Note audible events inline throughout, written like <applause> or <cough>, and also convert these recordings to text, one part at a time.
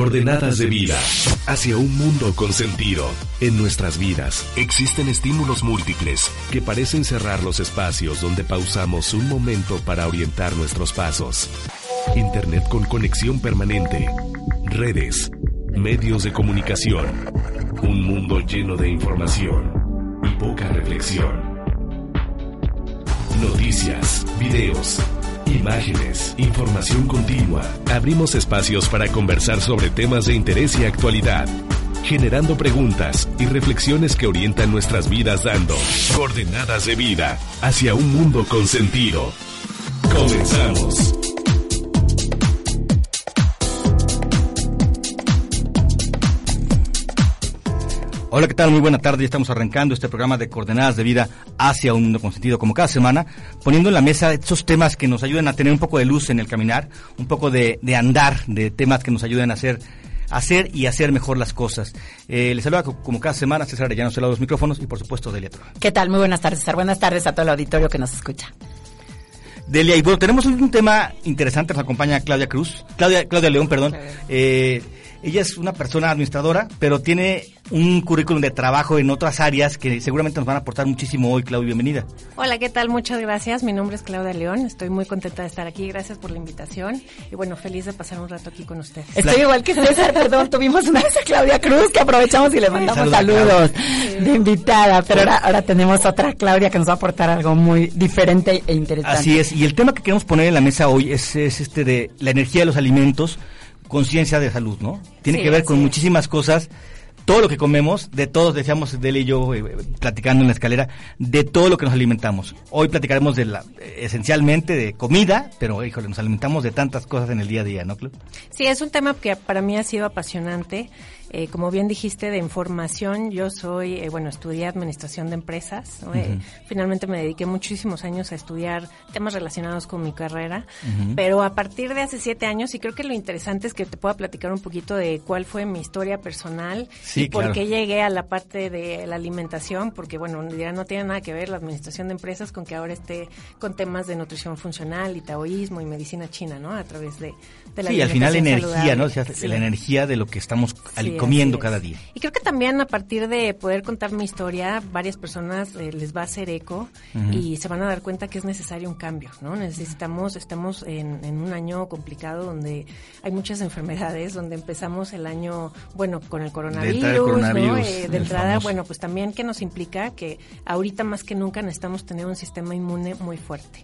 Coordenadas de vida hacia un mundo con sentido. En nuestras vidas existen estímulos múltiples que parecen cerrar los espacios donde pausamos un momento para orientar nuestros pasos. Internet con conexión permanente, redes, medios de comunicación, un mundo lleno de información y poca reflexión. Noticias, videos, imágenes, información continua. Abrimos espacios para conversar sobre temas de interés y actualidad, generando preguntas y reflexiones que orientan nuestras vidas dando coordenadas de vida hacia un mundo con sentido. Comenzamos. Hola, ¿qué tal? Muy buena tarde. Ya estamos arrancando este programa de coordenadas de vida hacia un mundo con sentido, como cada semana, poniendo en la mesa esos temas que nos ayuden a tener un poco de luz en el caminar, un poco de, andar, de temas que nos ayuden a hacer hacer y hacer mejor las cosas. Eh, les saluda como cada semana César Arellano, se los micrófonos y por supuesto Delia Toro. ¿Qué tal? Muy buenas tardes, César. Buenas tardes a todo el auditorio que nos escucha. Delia, y bueno, tenemos un tema interesante, nos acompaña Claudia Cruz, Claudia, Claudia León, perdón. Eh, ella es una persona administradora, pero tiene un currículum de trabajo en otras áreas que seguramente nos van a aportar muchísimo hoy. Claudia, bienvenida. Hola, ¿qué tal? Muchas gracias. Mi nombre es Claudia León. Estoy muy contenta de estar aquí. Gracias por la invitación. Y bueno, feliz de pasar un rato aquí con ustedes. Estoy igual que César, perdón. Tuvimos una vez a Claudia Cruz que aprovechamos y le mandamos saludos de invitada. Pero ahora, ahora tenemos otra Claudia que nos va a aportar algo muy diferente e interesante. Así es. Y el tema que queremos poner en la mesa hoy es, es este de la energía de los alimentos conciencia de salud, ¿no? Tiene que ver con muchísimas cosas. Todo lo que comemos, de todos, decíamos Dele y yo eh, platicando en la escalera, de todo lo que nos alimentamos. Hoy platicaremos de la, esencialmente de comida, pero híjole, nos alimentamos de tantas cosas en el día a día, ¿no, Club? Sí, es un tema que para mí ha sido apasionante. Eh, como bien dijiste, de información, yo soy, eh, bueno, estudié administración de empresas. Eh, finalmente me dediqué muchísimos años a estudiar temas relacionados con mi carrera, pero a partir de hace siete años, y creo que lo interesante es que te pueda platicar un poquito de cuál fue mi historia personal y por qué llegué a la parte de la alimentación, porque bueno, ya no tiene nada que ver la administración de empresas con que ahora esté con temas de nutrición funcional y taoísmo y medicina china, ¿no? A través de, de la Sí, al final energía, ¿no? La energía de lo que estamos comiendo cada día. Y creo que también a partir de poder contar mi historia, varias personas eh, les va a hacer eco y se van a dar cuenta que es necesario un cambio, ¿no? Necesitamos, estamos en, un año complicado donde hay muchas enfermedades, donde empezamos el año, bueno, con el coronavirus, ¿no? Eh, de entrada, bueno, pues también que nos implica que ahorita más que nunca necesitamos tener un sistema inmune muy fuerte.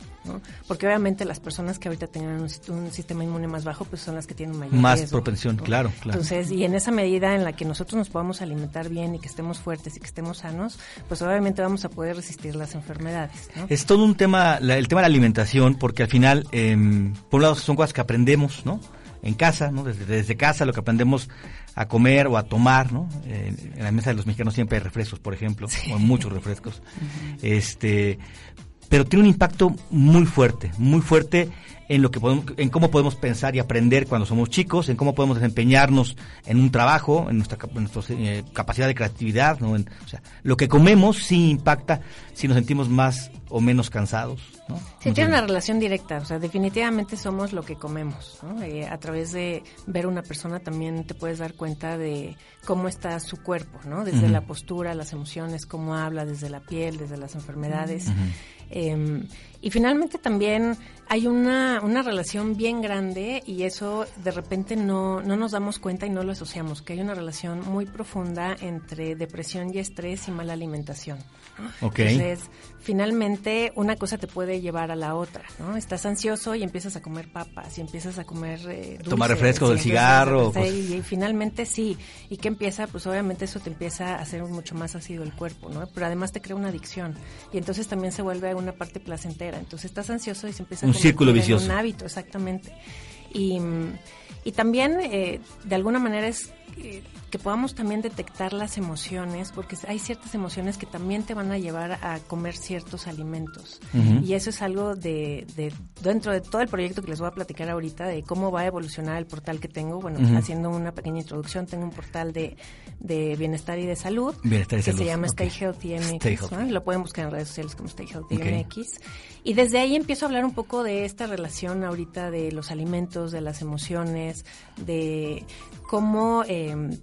Porque obviamente las personas que ahorita tengan un, sistema inmune más bajo, pues son las que tienen mayor Más propensión, claro, claro. Entonces, y en esa medida en la que nosotros nos podamos alimentar bien y que estemos fuertes y que estemos sanos, pues obviamente vamos a poder resistir las enfermedades. Es todo un tema, el tema de la alimentación, porque al final, em, por un lado, son cosas que aprendemos, ¿no? En casa, ¿no? Desde, desde casa lo que aprendemos a comer o a tomar, ¿no? en la mesa de los mexicanos siempre hay refrescos, por ejemplo, o muchos refrescos. Este, pero tiene un impacto muy fuerte, muy fuerte en lo que podemos, en cómo podemos pensar y aprender cuando somos chicos, en cómo podemos desempeñarnos en un trabajo, en nuestra, eh, capacidad de creatividad, ¿no? o sea, lo que comemos sí impacta si nos sentimos más o menos cansados, ¿no? Sí, tiene una relación directa, o sea, definitivamente somos lo que comemos, ¿no? Eh, a través de ver una persona también te puedes dar cuenta de cómo está su cuerpo, ¿no? Desde la postura, las emociones, cómo habla, desde la piel, desde las enfermedades. Em, y finalmente también hay una, una relación bien grande y eso de repente no, no nos damos cuenta y no lo asociamos, que hay una relación muy profunda entre depresión y estrés y mala alimentación. Entonces, finalmente una cosa te puede llevar a la otra, ¿no? Estás ansioso y empiezas a comer papas y empiezas a comer eh, tomar refresco del cigarro. Pues. Y, finalmente sí. ¿Y qué empieza? Pues obviamente eso te empieza a hacer mucho más ácido el cuerpo, ¿no? Pero además te crea una adicción y entonces también se vuelve una parte placentera. Entonces estás ansioso y se empieza un a círculo vicioso. un hábito, exactamente. Y, y también eh, de alguna manera es eh, que podamos también detectar las emociones, porque hay ciertas emociones que también te van a llevar a comer ciertos alimentos. Y eso es algo de, dentro de todo el proyecto que les voy a platicar ahorita, de cómo va a evolucionar el portal que tengo. Bueno, haciendo una pequeña introducción, tengo un portal de, bienestar y de salud que se llama Stay Healthy MX. Lo pueden buscar en redes sociales como Stay Healthy MX. Y desde ahí empiezo a hablar un poco de esta relación ahorita de los alimentos, de las emociones, de cómo eh,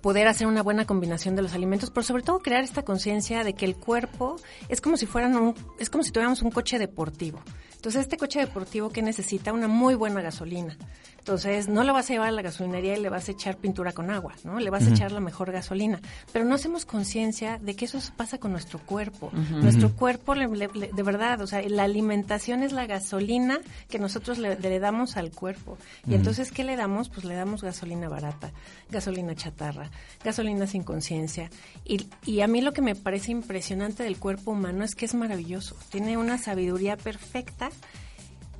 poder hacer una buena combinación de los alimentos, pero sobre todo crear esta conciencia de que el cuerpo es como si fueran un, es como si tuviéramos un coche deportivo. Entonces, este coche deportivo que necesita una muy buena gasolina. Entonces, no lo vas a llevar a la gasolinería y le vas a echar pintura con agua, ¿no? Le vas a echar la mejor gasolina. Pero no hacemos conciencia de que eso pasa con nuestro cuerpo. Nuestro cuerpo, de verdad, o sea, la alimentación es la gasolina que nosotros le, damos al cuerpo. Y entonces, ¿qué le damos? Pues le damos gasolina barata, gasolina chatarra, gasolina sin conciencia. Y, y a mí lo que me parece impresionante del cuerpo humano es que es maravilloso. Tiene una sabiduría perfecta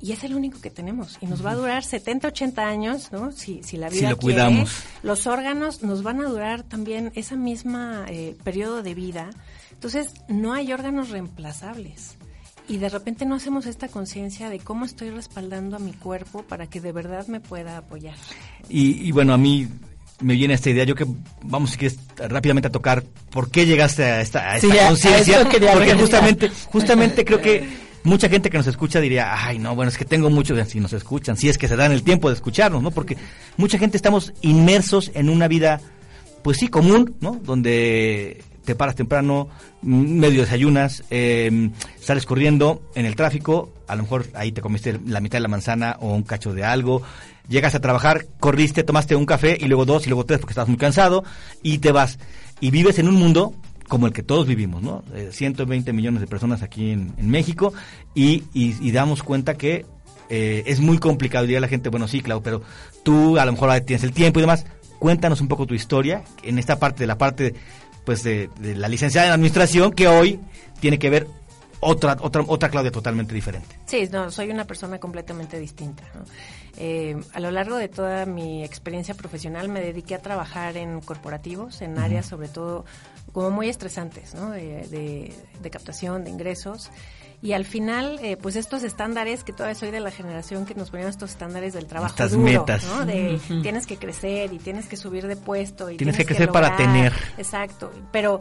y es el único que tenemos y nos va a durar 70, 80 años, ¿no? Si, si la vida si lo cuidamos. los órganos nos van a durar también esa misma eh, periodo de vida. Entonces, no hay órganos reemplazables. Y de repente no hacemos esta conciencia de cómo estoy respaldando a mi cuerpo para que de verdad me pueda apoyar. Y, bueno, a mí me viene esta idea, yo que vamos que rápidamente a tocar por qué llegaste a esta, a esta conciencia, porque justamente, justamente creo que mucha gente que nos escucha diría, ay, no, bueno, es que tengo muchos, si nos escuchan, si es que se dan el tiempo de escucharnos, ¿no? Porque mucha gente estamos inmersos en una vida, pues sí, común, ¿no? Donde te paras temprano, medio desayunas, eh, sales corriendo en el tráfico, a lo mejor ahí te comiste la mitad de la manzana o un cacho de algo, llegas a trabajar, corriste, tomaste un café y luego dos y luego tres porque estás muy cansado y te vas. Y vives en un mundo como el que todos vivimos, ¿no? 120 eh, millones de personas aquí en, México y, y, damos cuenta que eh, es muy complicado. Diría la gente, bueno, sí, claro, pero tú a lo mejor tienes el tiempo y demás. Cuéntanos un poco tu historia en esta parte de la parte, pues, de, de la licenciada en administración que hoy tiene que ver otra, otra, otra Claudia totalmente diferente. Sí, no, soy una persona completamente distinta. Eh, a lo largo de toda mi experiencia profesional me dediqué a trabajar en corporativos, en áreas sobre todo como muy estresantes, ¿no? de, de, captación, de ingresos. Y al final, eh, pues estos estándares, que todavía soy de la generación que nos ponían estos estándares del trabajo Estas duro, metas. ¿no? De tienes que crecer y tienes que subir de puesto. y Tienes, que crecer para tener. Exacto, pero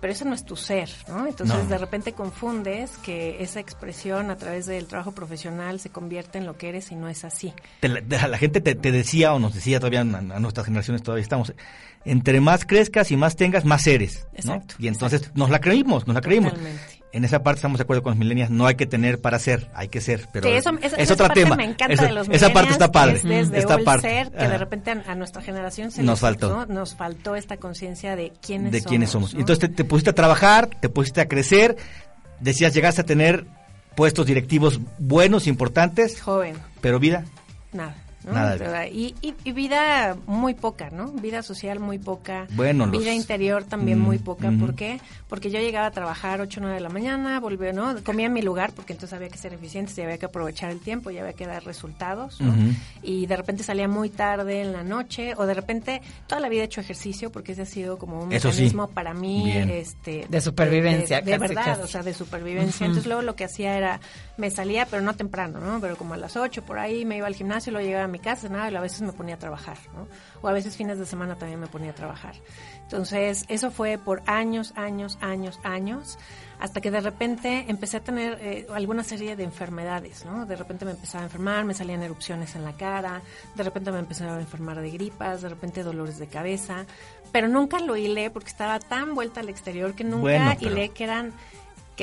pero eso no es tu ser, ¿no? Entonces de repente confundes que esa expresión a través del trabajo profesional se convierte en lo que eres y no es así. la, gente te, decía o nos decía todavía a, nuestras generaciones todavía estamos, entre más crezcas y más tengas, más eres, ¿no? y entonces nos la creímos, nos la creímos. Totalmente en esa parte estamos de acuerdo con los millennials, no hay que tener para ser, hay que ser, pero es, otro tema. Me encanta de los esa parte está padre. desde esta parte, ser, que de repente a, nuestra generación se nos faltó, nos faltó esta conciencia de quiénes de somos. quiénes somos. Entonces te, pusiste a trabajar, te pusiste a crecer, decías llegaste a tener puestos directivos buenos, importantes. Joven. Pero vida. Nada. Y, y, vida muy poca, ¿no? Vida social muy poca. Bueno, Vida interior también muy poca. ¿Por qué? Porque yo llegaba a trabajar 8 o 9 de la mañana, volvía, ¿no? Comía en mi lugar porque entonces había que ser eficientes y había que aprovechar el tiempo y había que dar resultados, Y de repente salía muy tarde en la noche o de repente toda la vida he hecho ejercicio porque ese ha sido como un mecanismo para mí este de supervivencia. De, verdad, o sea, de supervivencia. Entonces luego lo que hacía era, me salía, pero no temprano, ¿no? Pero como a las 8 por ahí me iba al gimnasio, luego llegaba a mi casa, nada, a veces me ponía a trabajar, ¿no? O a veces fines de semana también me ponía a trabajar. Entonces, eso fue por años, años, años, años, hasta que de repente empecé a tener eh, alguna serie de enfermedades, ¿no? De repente me empezaba a enfermar, me salían erupciones en la cara, de repente me empezaba a enfermar de gripas, de repente dolores de cabeza, pero nunca lo hilé porque estaba tan vuelta al exterior que nunca hilé que eran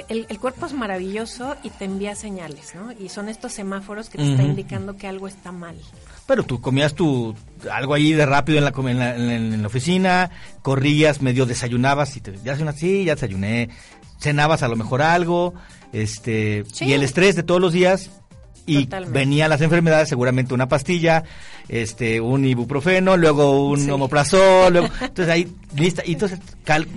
el, cuerpo es maravilloso y te envía señales, ¿no? Y son estos semáforos que te están indicando que algo está mal. Pero tú comías tu algo ahí de rápido en la, en la, oficina, corrías, medio desayunabas y te ya sí, ya desayuné, cenabas a lo mejor algo, este, y el estrés de todos los días y venían las enfermedades, seguramente una pastilla, este, un ibuprofeno, luego un omoprazol, <laughs> entonces ahí lista, y entonces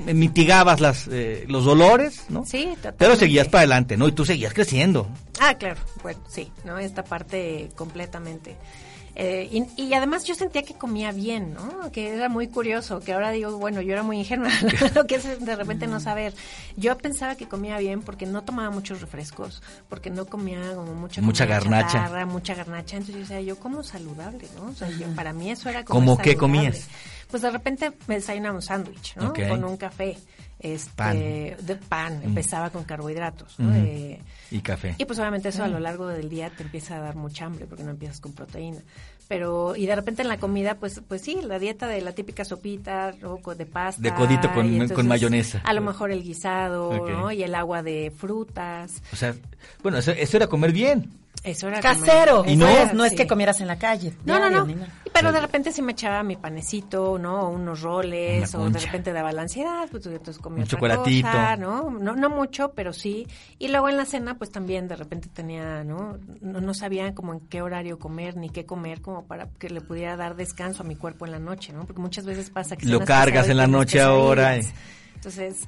mitigabas las, eh, los dolores, ¿no? Sí, totalmente. Pero seguías para adelante, ¿no? Y tú seguías creciendo. Ah, claro, bueno, sí, ¿no? Esta parte completamente. Eh, y, además yo sentía que comía bien, ¿no? Que era muy curioso, que ahora digo, bueno, yo era muy ingenua, <laughs> lo que es de repente no saber. Yo pensaba que comía bien porque no tomaba muchos refrescos, porque no comía como mucha, mucha garnacha. mucha garnacha. Entonces yo decía, yo como saludable, ¿no? O sea, para mí eso era como ¿Cómo qué comías? Pues de repente me desayunaba un sándwich, ¿no? Con un café. Este, Pan. de pan, Mm. empezaba con carbohidratos. Eh, Y café. y pues obviamente eso a lo largo del día te empieza a dar mucha hambre porque no empiezas con proteína. Pero, y de repente en la comida, pues, pues sí, la dieta de la típica sopita, ¿no? Co- de pasta. De codito con- con mayonesa. A lo mejor el guisado. Y el agua de frutas. O sea, bueno, eso, eso era comer bien. Eso era Casero. comer- Y no- pues, no es sí. que comieras en la calle. No, no, no. Pero de repente sí me echaba mi panecito, ¿no? O unos roles, o de repente daba la ansiedad, pues entonces comía Un otra chocolatito. cosa, ¿no? ¿no? No mucho, pero sí. Y luego en la cena, pues también de repente tenía, ¿no? No, no sabía como en qué horario comer, ni qué comer, como para que le pudiera dar descanso a mi cuerpo en la noche, ¿no? Porque muchas veces pasa que... Lo cargas en la noche ahora. Entonces...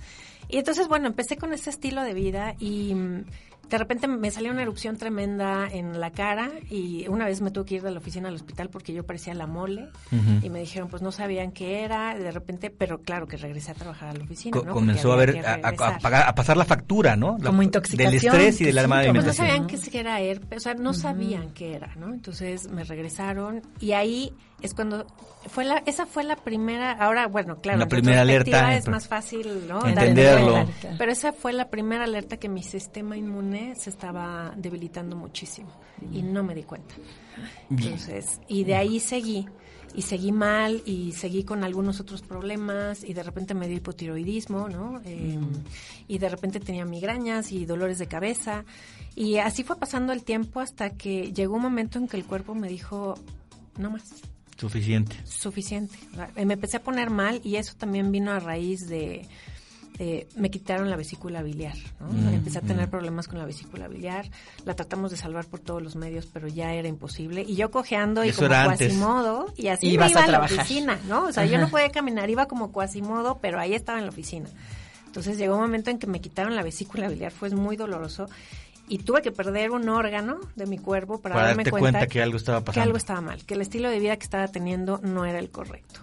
Y entonces, bueno, empecé con ese estilo de vida y mm, de repente me salió una erupción tremenda en la cara y una vez me tuve que ir de la oficina al hospital porque yo parecía la mole y me dijeron pues no sabían qué era, de repente, pero claro que regresé a trabajar a la oficina, Co- ¿no? comenzó a ver, a, a- a regresar. pagar- a pasar la factura, ¿no? La- Como intoxicación, Del estrés y de la mala síntomas. Pues no alimentación. sabían qué era herpes, o sea, no sabían qué era, ¿no? Entonces me regresaron y ahí es cuando fue la esa fue la primera, ahora bueno, claro, La primera alerta, es pero- más fácil, ¿no? Entenderlo. Pero esa fue la primera alerta que mi sistema inmune se estaba debilitando muchísimo y no me di cuenta. Entonces, y de ahí seguí y seguí mal y seguí con algunos otros problemas y de repente me dio hipotiroidismo, ¿no? Eh, Y de repente tenía migrañas y dolores de cabeza y así fue pasando el tiempo hasta que llegó un momento en que el cuerpo me dijo, no más, Suficiente. suficiente. Me empecé a poner mal y eso también vino a raíz de... de- me quitaron la vesícula biliar, ¿no? Mm, Empecé a tener mm. problemas con la vesícula biliar, la tratamos de salvar por todos los medios, pero ya era imposible. Y yo cojeando y Eso como cuasimodo, y así Ibas me iba a a, la oficina, ¿no? O sea, yo Ajá. no podía caminar, iba como cuasimodo, pero ahí estaba en la oficina. Entonces llegó un momento en que me quitaron la vesícula biliar, fue muy doloroso. Y tuve que perder un órgano de mi cuerpo para, Para darme darte cuenta que algo estaba que pasando. algo estaba mal, que el estilo de vida que estaba teniendo no era el correcto.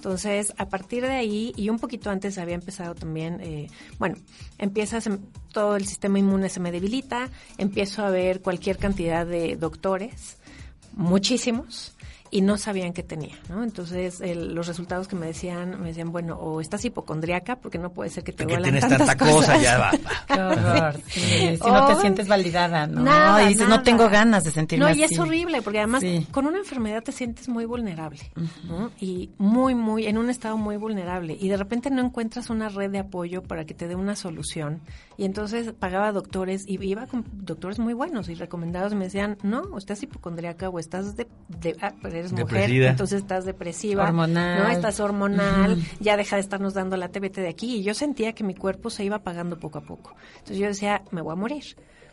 Entonces, a partir de ahí, y un poquito antes había empezado también, eh, bueno, empiezas, em- todo el sistema inmune se me debilita, empiezo a ver cualquier cantidad de doctores, muchísimos, y no sabían qué tenía, ¿no? Entonces, el- los resultados que me decían, me decían, bueno, o estás hipocondriaca, porque no puede ser que te duelan tienes tantas tanta cosa, cosas. ya va. <laughs> Qué horror. <laughs> sí. Si no te sientes validada, ¿no? Nada, y dices, nada. no tengo ganas de sentirme No, así. y es horrible, porque además Sí. con una enfermedad te sientes muy vulnerable, ¿no? Y muy, muy, en un estado muy vulnerable. Y de repente no encuentras una red de apoyo para que te dé una solución. Y entonces pagaba doctores y iba con doctores muy buenos y recomendados. Me decían, no, o estás hipocondriaca o estás de, de- ah, eres mujer, Depresida. entonces estás depresiva. Hormonal. No, estás hormonal, ya deja de estarnos dando la TBT de aquí. Y yo sentía que mi cuerpo se iba apagando poco a poco. Entonces yo decía, me voy a morir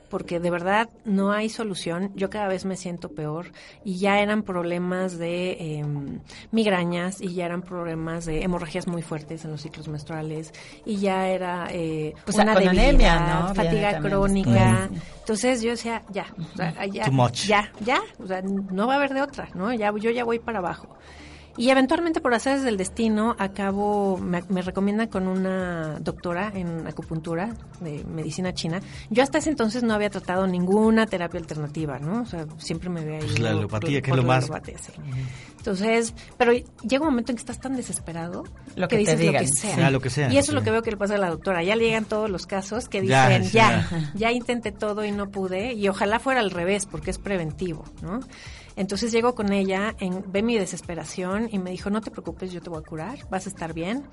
porque de verdad no hay solución. Yo cada vez me siento peor y ya eran problemas de eh, migrañas y ya eran problemas de hemorragias muy fuertes en los ciclos menstruales y ya era eh, Pues, una debilidad, anemia, ¿no? Fatiga crónica. después. Entonces yo decía, ya, o sea, ya, Too much. ya, ya, o sea, no va a haber de otra, ¿no? Ya, yo ya voy para abajo. Y eventualmente, por hacer del destino, acabo, me, me recomiendan con una doctora en acupuntura de medicina china. Yo hasta ese entonces no había tratado ninguna terapia alternativa, ¿no? O sea, siempre me había ido Pues la alopatía, que es lo más- alopatía, sí. Entonces, pero llega un momento en que estás tan desesperado Lo que, que te dices lo digan, que sea. sí. Ah, lo que sea, Y eso es lo lo que- veo que le pasa a la doctora. Ya le llegan todos los casos que Ya, dicen, sí, ya, ya. ya intenté todo y no pude. Y ojalá fuera al revés, porque es preventivo, ¿no? Entonces llego con ella, en, ve mi desesperación y me dijo, no te preocupes, yo te voy a curar, vas a estar bien.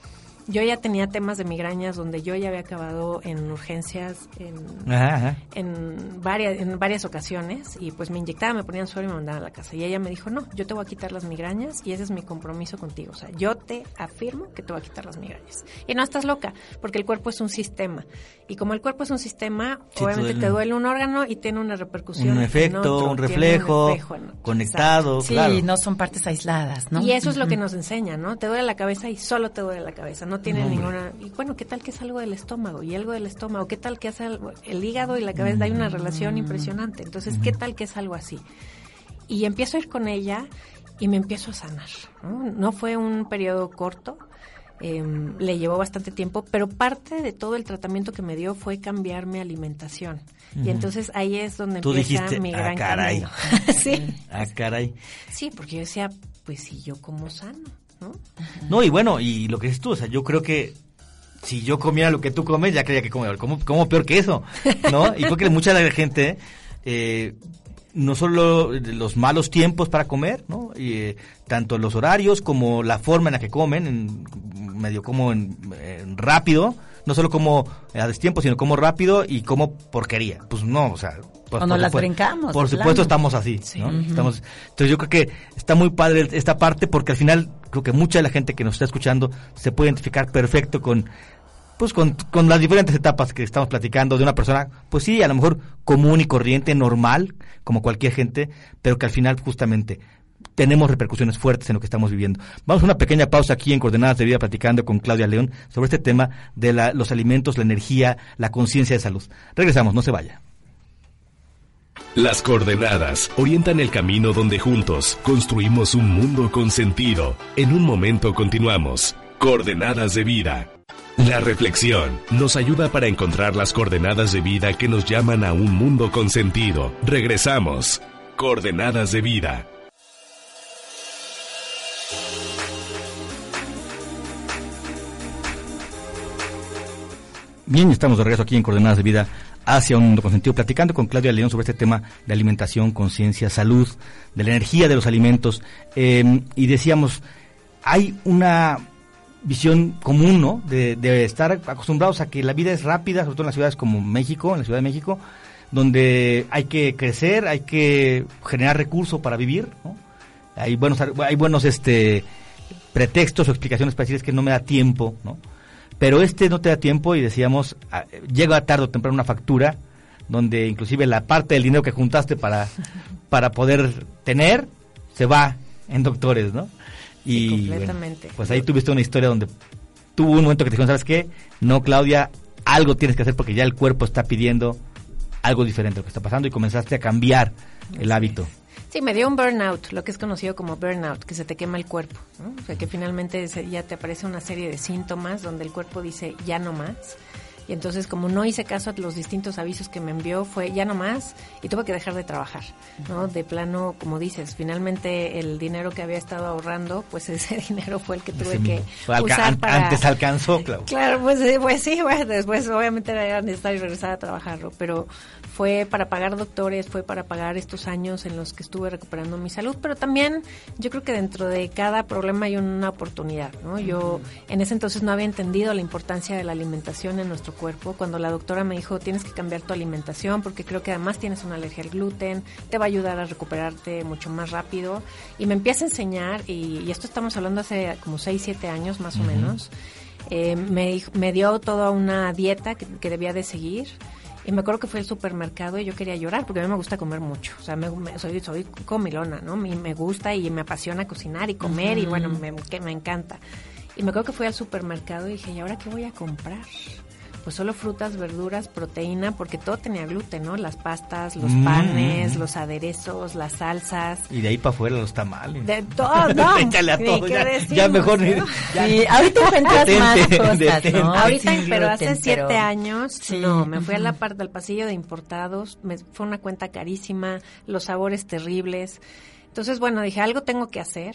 Yo ya tenía temas de migrañas donde yo ya había acabado en urgencias en, Ajá, ajá. en varias en varias ocasiones y pues me inyectaban, me ponían suero y me mandaban a la casa. Y ella me dijo, no, yo te voy a quitar las migrañas y ese es mi compromiso contigo. O sea, yo te afirmo que te voy a quitar las migrañas. Y no estás loca, porque el cuerpo es un sistema. Y como el cuerpo es un sistema, Sí, obviamente duele. te duele un órgano y tiene una repercusión. Un en efecto, otro, un reflejo, reflejo en otro. conectado, Sí, claro. no son partes aisladas, ¿no? Y eso es lo que nos enseña, ¿no? Te duele la cabeza y solo te duele la cabeza, no tiene No, ninguna... Y bueno, ¿qué tal que es algo del estómago? Y algo del estómago, ¿qué tal que es algo... El hígado y la cabeza hay una relación impresionante, entonces, ¿qué tal que es algo así? Y empiezo a ir con ella y me empiezo a sanar, ¿no? No fue un periodo corto, em, le llevó bastante tiempo, pero parte de todo el tratamiento que me dio fue cambiar mi alimentación. Y entonces ahí es donde Tú empieza dijiste, mi "Ah, gran caray". camino. <laughs> <laughs> sí. Ah, caray. Sí, porque yo decía, pues si yo como sano, ¿no? No, y bueno, y lo que dices tú, o sea, yo creo que si yo comiera lo que tú comes, ya creía que como, como, como peor que eso, ¿no? Y creo que mucha de la gente, eh, no solo los malos tiempos para comer, ¿no? Y, eh, tanto los horarios como la forma en la que comen, en, medio como en, en rápido, no solo como a destiempo, sino como rápido y como porquería. Pues no, o sea... Pues, o nos las brincamos. Por supuesto estamos así, ¿no? estamos, entonces yo creo que está muy padre esta parte porque al final creo que mucha de la gente que nos está escuchando se puede identificar perfecto con pues con, con, las diferentes etapas que estamos platicando de una persona, pues sí, a lo mejor común y corriente, normal, como cualquier gente, pero que al final justamente tenemos repercusiones fuertes en lo que estamos viviendo. Vamos a una pequeña pausa aquí en Coordenadas de Vida platicando con Claudia León sobre este tema de los alimentos, la energía, la conciencia de salud. Regresamos, no se vaya. Las coordenadas orientan el camino donde juntos construimos un mundo con sentido. En un momento continuamos. Coordenadas de vida. La reflexión nos ayuda para encontrar las coordenadas de vida que nos llaman a un mundo con sentido. Regresamos. Coordenadas de vida. Bien, estamos de regreso aquí en Coordenadas de Vida hacia un mundo con sentido, platicando con Claudia León sobre este tema de alimentación, conciencia, salud, de la energía de los alimentos. Eh, y decíamos, hay una visión común, ¿no? De, estar acostumbrados a que la vida es rápida, sobre todo en las ciudades como México, en la Ciudad de México, donde hay que crecer, hay que generar recursos para vivir, ¿no? Hay buenos, hay buenos este, pretextos o explicaciones para decir es que no me da tiempo, ¿no? Pero este no te da tiempo y decíamos, llega tarde o temprano una factura donde inclusive la parte del dinero que juntaste para, para poder tener se va en doctores, ¿no? Y completamente. pues ahí tuviste una historia donde tuvo un momento que te dijeron, ¿sabes qué? No, Claudia, algo tienes que hacer porque ya el cuerpo está pidiendo algo diferente a lo que está pasando y comenzaste a cambiar el hábito. Sí, me dio un burnout, lo que es conocido como burnout, que se te quema el cuerpo. ¿no? O sea, que finalmente ya te aparece una serie de síntomas donde el cuerpo dice ya no más y entonces como no hice caso a los distintos avisos que me envió, fue ya no más y tuve que dejar de trabajar, ¿no? De plano, como dices, finalmente el dinero que había estado ahorrando, pues <laughs> ese dinero fue el que tuve que usar para... Antes alcanzó, claro. Claro, pues, eh, pues sí, bueno, después obviamente era necesario regresar a trabajarlo, pero fue para pagar doctores, fue para pagar estos años en los que estuve recuperando mi salud, pero también yo creo que dentro de cada problema hay una oportunidad, ¿no? Yo en ese entonces no había entendido la importancia de la alimentación en nuestro cuerpo. Cuando la doctora me dijo, tienes que cambiar tu alimentación porque creo que además tienes una alergia al gluten, te va a ayudar a recuperarte mucho más rápido. Y me empieza a enseñar, y, esto estamos hablando hace como 6, 7 años más o menos, eh, me, me, dio toda una dieta que, debía de seguir. Y me acuerdo que fue al supermercado y yo quería llorar porque a mí me gusta comer mucho. O sea, me, soy, soy comilona, ¿no? Me, me gusta y me apasiona cocinar y comer y bueno, me, que me encanta. Y me acuerdo que fui al supermercado y dije, ¿y ahora qué voy a comprar? Pues solo frutas, verduras, proteína, porque todo tenía gluten, ¿no? Las pastas, los mm. panes, los aderezos, las salsas. Y de ahí para afuera los tamales. De todo, <laughs> no. Échale a todo, ya, mejor. <laughs> sí, ahorita <laughs> encuentras más cosas, ¿no? Ahorita, pero hace siete años, no, me fui a la parte del pasillo de importados, me, fue una cuenta carísima, los sabores terribles. Entonces, bueno, dije, algo tengo que hacer.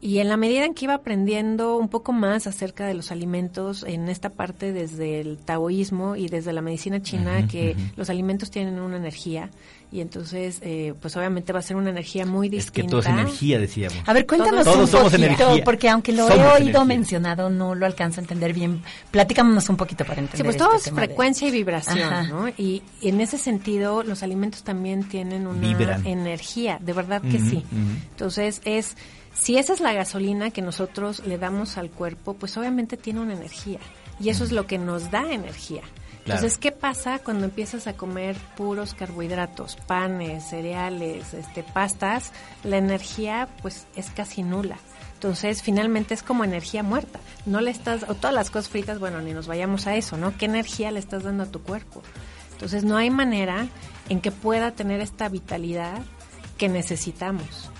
Y en la medida en que iba aprendiendo un poco más acerca de los alimentos, en esta parte desde el taoísmo y desde la medicina china, que los alimentos tienen una energía, y entonces, eh, pues obviamente va a ser una energía muy distinta. Es que todo es energía, decíamos. A ver, cuéntanos todos, un somos energía. porque aunque lo he oído mencionado, no lo alcanzo a entender bien. Platícanos un poquito para entender. Sí, pues todo este es frecuencia y vibración, ¿no? Y, en ese sentido, los alimentos también tienen una energía, de verdad que sí. Entonces, es si esa es la gasolina que nosotros le damos al cuerpo, pues obviamente tiene una energía. Y eso es lo que nos da energía. Entonces, ¿qué pasa cuando empiezas a comer puros carbohidratos, panes, cereales, este, pastas? La energía, pues, es casi nula. Entonces, finalmente es como energía muerta. No le estás, o todas las cosas fritas, bueno, ni nos vayamos a eso, ¿no? ¿Qué energía le estás dando a tu cuerpo? Entonces, no hay manera en que pueda tener esta vitalidad que necesitamos.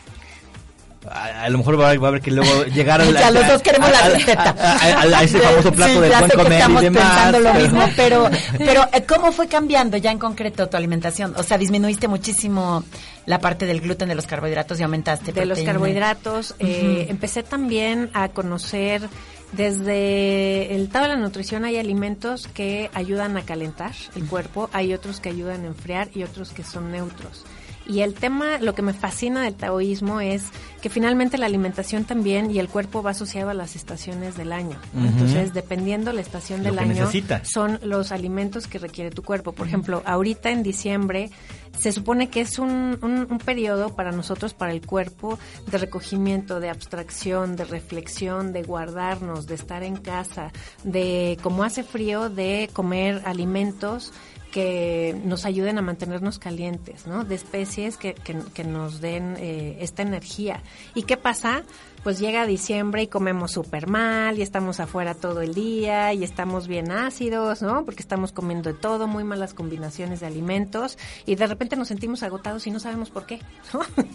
A, lo mejor va a haber que luego llegar a la, <laughs> ya los dos queremos la receta. a, ese famoso plato de buen comer estamos y demás pensando lo mismo pero <laughs> pero eh, cómo fue cambiando ya en concreto tu alimentación o sea disminuiste muchísimo la parte del gluten de los carbohidratos y aumentaste de los carbohidratos eh, empecé también a conocer desde el estado de la nutrición hay alimentos que ayudan a calentar el cuerpo, hay otros que ayudan a enfriar y otros que son neutros. Y el tema, lo que me fascina del taoísmo es que finalmente la alimentación también y el cuerpo va asociado a las estaciones del año. Entonces, dependiendo la estación del año, son los alimentos que requiere tu cuerpo. Por ejemplo, ahorita en diciembre se supone que es un, un, periodo para nosotros, para el cuerpo, de recogimiento, de abstracción, de reflexión, de guardarnos, de estar en casa, de, como hace frío, de comer alimentos que nos ayuden a mantenernos calientes, ¿no? De especies que, que, nos den eh, esta energía. ¿Y qué pasa? Pues llega diciembre y comemos súper mal y estamos afuera todo el día y estamos bien ácidos, ¿no? Porque estamos comiendo de todo, muy malas combinaciones de alimentos y de repente nos sentimos agotados y no sabemos por qué, ¿no? <laughs>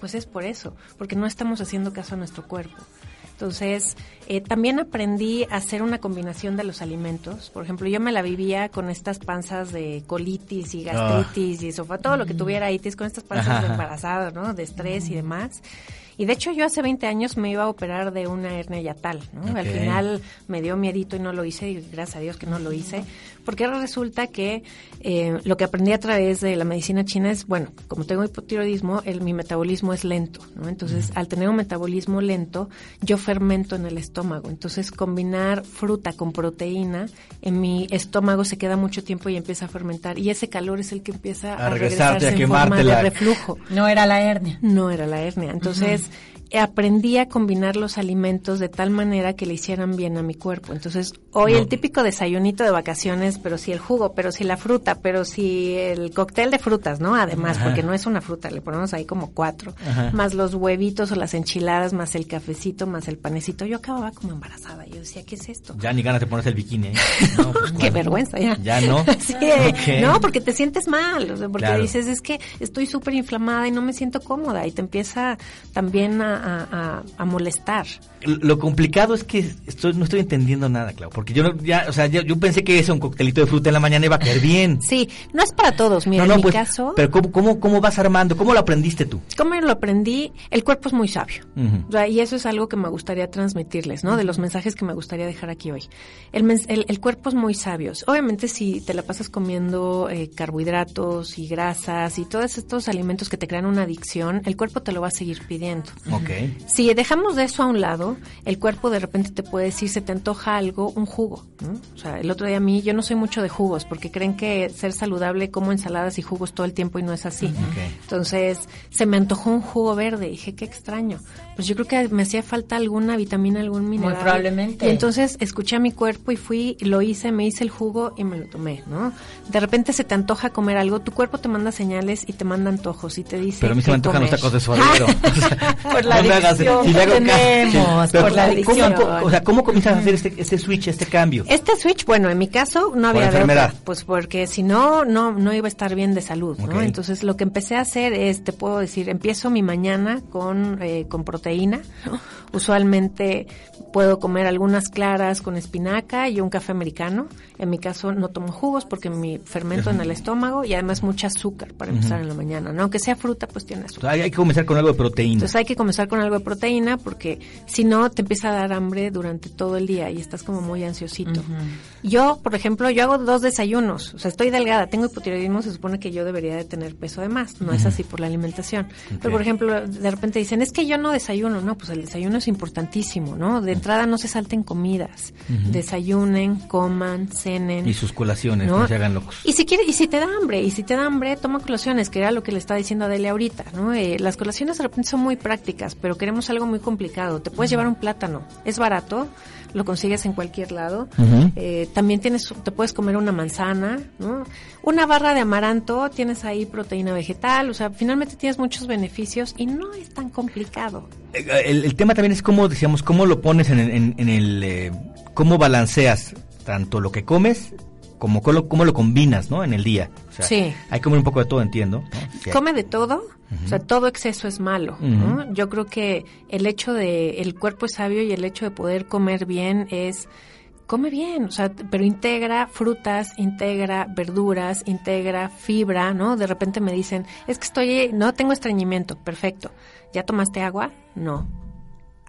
Pues es por eso, porque no estamos haciendo caso a nuestro cuerpo. Entonces, eh, también aprendí a hacer una combinación de los alimentos. Por ejemplo, yo me la vivía con estas panzas de colitis y gastritis y sofá, todo lo que tuviera itis, con estas panzas de embarazadas, ¿no? De estrés y demás. Y de hecho yo hace 20 años me iba a operar de una hernia yatal, ¿no? Al final me dio miedito y no lo hice, y gracias a Dios que no lo hice, porque ahora resulta que eh, lo que aprendí a través de la medicina china es, bueno, como tengo hipotiroidismo, el, mi metabolismo es lento, ¿no? Entonces, al tener un metabolismo lento, yo fermento en el estómago. Entonces, combinar fruta con proteína en mi estómago se queda mucho tiempo y empieza a fermentar. Y ese calor es el que empieza a, regresarse en forma de reflujo. No era la hernia. No era la hernia. Entonces, aprendí a combinar los alimentos de tal manera que le hicieran bien a mi cuerpo. Entonces, hoy el típico desayunito de vacaciones, pero si el jugo, pero si la fruta, pero si el cóctel de frutas, ¿no? Además, porque no es una fruta, le ponemos ahí como cuatro, más los huevitos o las enchiladas, más el cafecito, más el panecito. Yo acababa como embarazada. Yo decía, ¿qué es esto? Ya ni ganas de ponerse el bikini. ¿eh? <laughs> Pues, Qué vergüenza, ya. Ya no. <laughs> sí, no, porque te sientes mal, o sea, porque dices, es que estoy súper inflamada y no me siento cómoda y te empieza también a a, molestar. Lo complicado es que estoy, no estoy entendiendo nada, Clau, porque yo ya, o sea, yo pensé que eso, un coctelito de fruta en la mañana iba a caer bien. <laughs> Sí, no es para todos, mira, en mi pues, caso. Pero ¿cómo, cómo, ¿cómo vas armando? ¿Cómo lo aprendiste tú? ¿Cómo lo aprendí? El cuerpo es muy sabio. y eso es algo que me gustaría transmitirles, ¿no? De los mensajes que me gustaría dejar aquí hoy. El, el, cuerpo es muy sabio. Obviamente, si te la pasas comiendo eh, carbohidratos y grasas y todos estos alimentos que te crean una adicción, el cuerpo te lo va a seguir pidiendo. Ok. Si dejamos de eso a un lado, el cuerpo de repente te puede decir, se te antoja algo, un jugo. O sea, el otro día a mí, yo no soy mucho de jugos, porque creen que ser saludable como ensaladas y jugos todo el tiempo y no es así. Entonces, se me antojó un jugo verde. Dije, qué extraño. Pues yo creo que me hacía falta alguna vitamina, algún mineral. Muy probablemente. Y entonces escuché a mi cuerpo y fui, lo hice, me hice el jugo y me lo tomé, ¿no? De repente se te antoja comer algo, tu cuerpo te manda señales y te manda antojos y te dice. Pero a mí se me antojan los tacos de <laughs> suadero. <laughs> Por la adicción tenemos, por la adicción. ¿cómo, o sea, ¿cómo comienzas a hacer este, este switch, este cambio? Este switch, bueno, en mi caso no había enfermedad. pues porque si no, no, no iba a estar bien de salud, ¿no? Entonces lo que empecé a hacer es, te puedo decir, empiezo mi mañana con, eh, con proteína, Usualmente puedo comer algunas claras con espinaca y un café americano. En mi caso no tomo jugos porque mi fermento en el estómago y además mucha azúcar para empezar en la mañana. ¿no? Aunque sea fruta, pues tiene azúcar. Hay, que comenzar con algo de proteína. Entonces hay que comenzar con algo de proteína porque si no te empieza a dar hambre durante todo el día y estás como muy ansiosito. Yo, por ejemplo, yo hago dos desayunos. O sea, estoy delgada, tengo hipotiroidismo, se supone que yo debería de tener peso de más. No es así por la alimentación. Pero, por ejemplo, de repente dicen, es que yo no desayuno. No, pues el desayuno es importantísimo, ¿no? De entrada no se salten comidas. Desayunen, coman, cenen. Y sus colaciones, no, se hagan locos. Y si quiere, y si te da hambre, y si te da hambre, toma colaciones, que era lo que le está diciendo Adele ahorita, ¿no? Eh, las colaciones de repente son muy prácticas, pero queremos algo muy complicado. Te puedes llevar un plátano, es barato, lo consigues en cualquier lado. eh, también tienes, te puedes comer una manzana, ¿no? Una barra de amaranto, tienes ahí proteína vegetal, o sea, finalmente tienes muchos beneficios y no es tan complicado. Eh, el, tema también es cómo, decíamos, cómo lo pones en, en, el, eh, cómo balanceas tanto lo que comes como cómo, lo combinas, ¿no? En el día. sí. Hay que comer un poco de todo, entiendo. Come de todo, o sea, todo exceso es malo, ¿no? Yo creo que el hecho de, el cuerpo es sabio y el hecho de poder comer bien es come bien, o sea, pero integra frutas, integra verduras, integra fibra, ¿no? De repente me dicen, es que estoy, no tengo estreñimiento, perfecto. ¿Ya tomaste agua? No.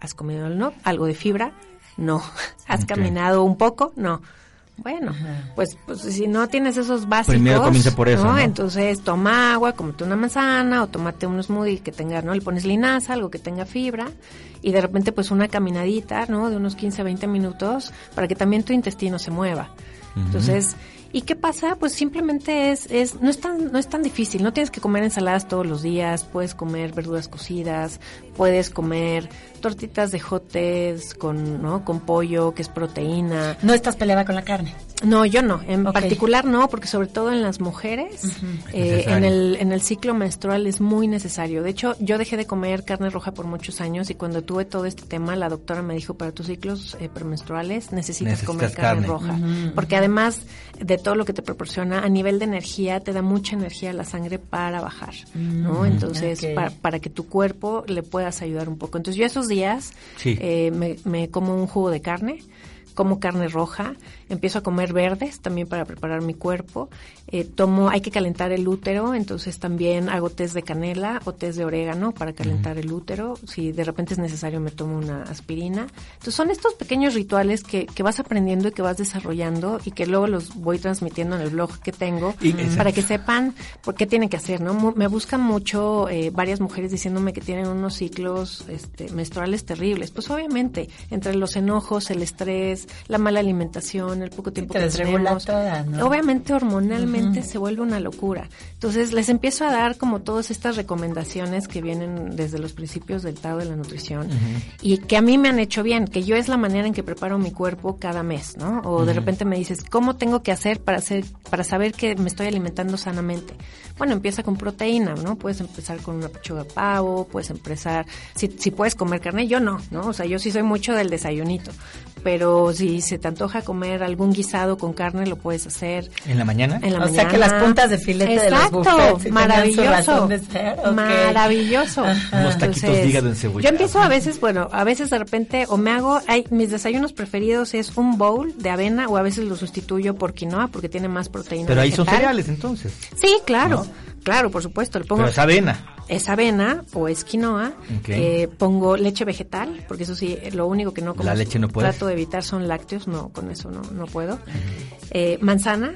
¿Has comido no? algo de fibra? No. <laughs> ¿Has caminado un poco? No. Bueno, pues, pues si no tienes esos básicos, Primero comienza por eso, ¿no? Entonces toma agua, comete una manzana o tomate un smoothie que tenga, ¿no? Le pones linaza, algo que tenga fibra y de repente pues una caminadita, ¿no? De unos 15, 20 minutos para que también tu intestino se mueva. Entonces, ¿Y qué pasa? Pues simplemente es, es, no es tan, no es tan difícil, no tienes que comer ensaladas todos los días, puedes comer verduras cocidas, puedes comer tortitas de jotes con, ¿no? con pollo, que es proteína. ¿No estás peleada con la carne? No, yo no. En particular no, porque sobre todo en las mujeres, eh, en, el, en el ciclo menstrual es muy necesario. De hecho, yo dejé de comer carne roja por muchos años y cuando tuve todo este tema, la doctora me dijo, para tus ciclos eh, premenstruales necesitas, comer carne, roja. Porque además de todo lo que te proporciona, a nivel de energía, te da mucha energía a la sangre para bajar, ¿no? Entonces, para, para que tu cuerpo le puedas ayudar un poco. Entonces, yo esos días eh, me, me, como un jugo de carne, como carne roja, empiezo a comer verdes también para preparar mi cuerpo. Eh, tomo, hay que calentar el útero, entonces también hago test de canela o test de orégano para calentar el útero. Si de repente es necesario me tomo una aspirina. Entonces son estos pequeños rituales que, que vas aprendiendo y que vas desarrollando y que luego los voy transmitiendo en el blog que tengo para que sepan por qué tienen que hacer, ¿no? Me buscan mucho eh, varias mujeres diciéndome que tienen unos ciclos este, menstruales terribles. Pues obviamente, entre los enojos, el estrés, la mala alimentación, el poco tiempo que tenemos. Obviamente hormonalmente se vuelve una locura. Entonces les empiezo a dar como todas estas recomendaciones que vienen desde los principios del Tao de la nutrición y que a mí me han hecho bien, que yo es la manera en que preparo mi cuerpo cada mes, ¿no? O de repente me dices, ¿cómo tengo que hacer para hacer para saber que me estoy alimentando sanamente? Bueno, empieza con proteína, ¿no? Puedes empezar con una pechuga de pavo, puedes empezar si si puedes comer carne, yo no, ¿no? O sea, yo sí soy mucho del desayunito, pero si se te antoja comer algún guisado con carne lo puedes hacer. ¿En la mañana? En la o sea que las puntas de filete de los buffets maravilloso. Maravilloso. Unos taquitos de hígado en Yo empiezo a veces, bueno, a veces de repente o me hago, hay mis desayunos preferidos es un bowl de avena o a veces lo sustituyo por quinoa porque tiene más proteína. Pero ahí son cereales entonces. Sí, claro. Claro, por supuesto. Le pongo Pero es avena. Es avena o es quinoa. Eh, pongo leche vegetal, porque eso sí, lo único que no como. La leche no Trato de evitar son lácteos, no, con eso no, no puedo. eh, manzana,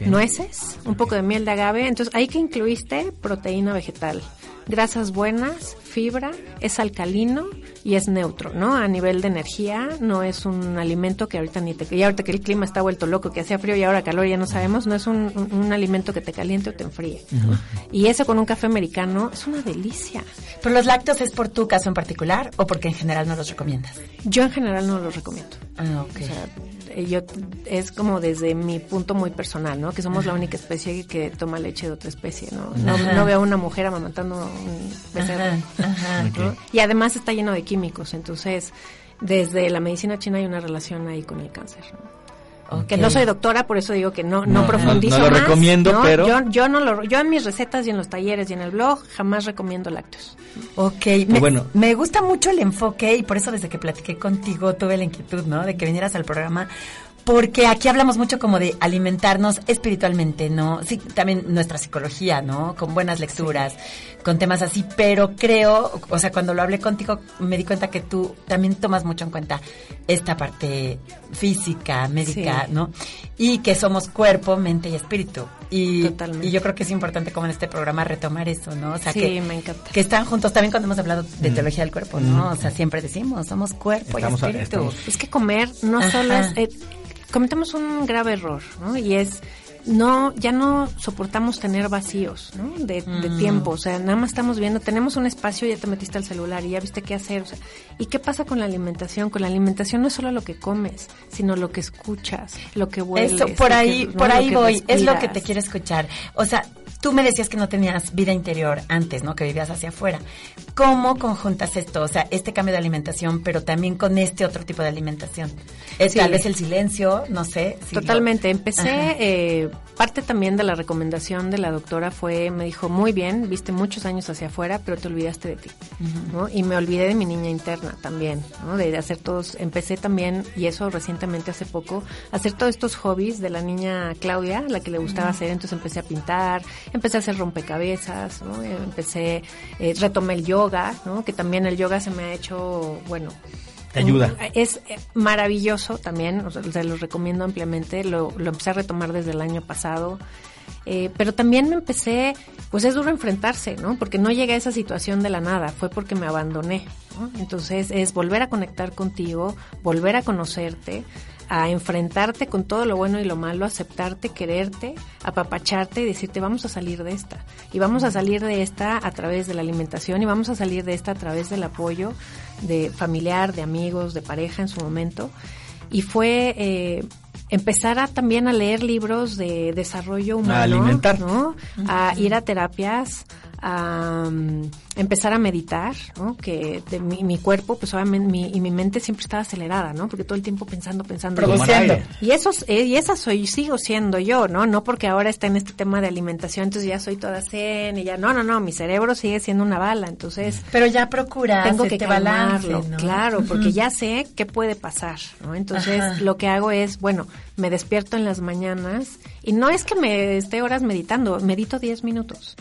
nueces, un poco de miel de agave. Entonces, ahí que incluiste proteína vegetal grasas buenas, fibra, es alcalino y es neutro, ¿no? A nivel de energía, no es un alimento que ahorita ni te... Y ahorita que el clima está vuelto loco, que hacía frío y ahora calor, ya no sabemos, no es un, un, alimento que te caliente o te enfríe. Y ese con un café americano es una delicia. ¿Pero los lácteos es por tu caso en particular o porque en general no los recomiendas? Yo en general no los recomiendo. Ah, ok. O sea, yo es como desde mi punto muy personal, ¿no? Que somos la única especie que toma leche de otra especie, ¿no? No, veo a una mujer amamantando un becerro. Y además está lleno de químicos, entonces desde la medicina china hay una relación ahí con el cáncer. Que no soy doctora, por eso digo que no, no, profundizo no, lo recomiendo, pero... Yo, yo, no lo, yo en mis recetas y en los talleres y en el blog jamás recomiendo lácteos. Ok, me, bueno. me gusta mucho el enfoque y por eso desde que platiqué contigo tuve la inquietud, ¿no? De que vinieras al programa porque aquí hablamos mucho como de alimentarnos espiritualmente, ¿no? Sí, también nuestra psicología, ¿no? Con buenas lecturas, con temas así, pero creo, o sea, cuando lo hablé contigo me di cuenta que tú también tomas mucho en cuenta esta parte física, médica, ¿no? Y que somos cuerpo, mente y espíritu. Y, Totalmente. y yo creo que es importante como en este programa retomar eso, ¿no? O sea, sí, que, me encanta. que están juntos también cuando hemos hablado de mm. teología del cuerpo, ¿no? Mm. O sea, siempre decimos, somos cuerpo y espíritu. Es que comer no solo es... Eh, cometemos un grave error, ¿no? Y es no, ya no soportamos tener vacíos, ¿no? De, de, mm. tiempo, o sea, nada más estamos viendo, tenemos un espacio, ya te metiste al celular y ya viste qué hacer, o sea, ¿y qué pasa con la alimentación? Con la alimentación no es solo lo que comes, sino lo que escuchas, lo que hueles. Eso, por ahí, por ahí voy, es lo que te quiero escuchar. O sea, tú me decías que no tenías vida interior antes, ¿no? Que vivías hacia afuera. ¿Cómo conjuntas esto? O sea, este cambio de alimentación, pero también con este otro tipo de alimentación. ¿Es tal vez el silencio? No sé. Totalmente. Empecé, eh, parte también de la recomendación de la doctora fue, me dijo, muy bien, viste muchos años hacia afuera, pero te olvidaste de ti, ¿no? Y me olvidé de mi niña interna también, ¿no? De hacer todos, empecé también, y eso recientemente hace poco, hacer todos estos hobbies de la niña Claudia, la que le gustaba hacer, entonces empecé a pintar, empecé a hacer rompecabezas, ¿no? Empecé, eh, retomé el yoga, ¿no? Que también el yoga se me ha hecho, bueno, te ayuda. Es eh, maravilloso también, o se los recomiendo ampliamente. Lo, lo, empecé a retomar desde el año pasado. Eh, pero también me empecé, pues es duro enfrentarse, ¿no? Porque no llegué a esa situación de la nada, fue porque me abandoné, ¿no? Entonces es volver a conectar contigo, volver a conocerte, a enfrentarte con todo lo bueno y lo malo, aceptarte, quererte, apapacharte y decirte vamos a salir de esta. Y vamos a salir de esta a través de la alimentación y vamos a salir de esta a través del apoyo de familiar, de amigos, de pareja en su momento. Y fue eh, empezar a, también a leer libros de desarrollo humano, a alimentar. ¿no? A ir a terapias, a um, empezar a meditar, ¿no? Que de mi, mi cuerpo, pues obviamente, mi, y mi mente siempre estaba acelerada, ¿no? Porque todo el tiempo pensando, pensando. Produciendo. Y eso, eh, y esa soy, sigo siendo yo, ¿no? No porque ahora está en este tema de alimentación, entonces ya soy toda zen y ya, no, no, no, mi cerebro sigue siendo una bala, entonces. Pero ya procura tengo que calmarlo, ¿no? claro, porque ya sé qué puede pasar, ¿no? Entonces, Ajá. lo que hago es, bueno, me despierto en las mañanas y no es que me esté horas meditando, medito 10 minutos.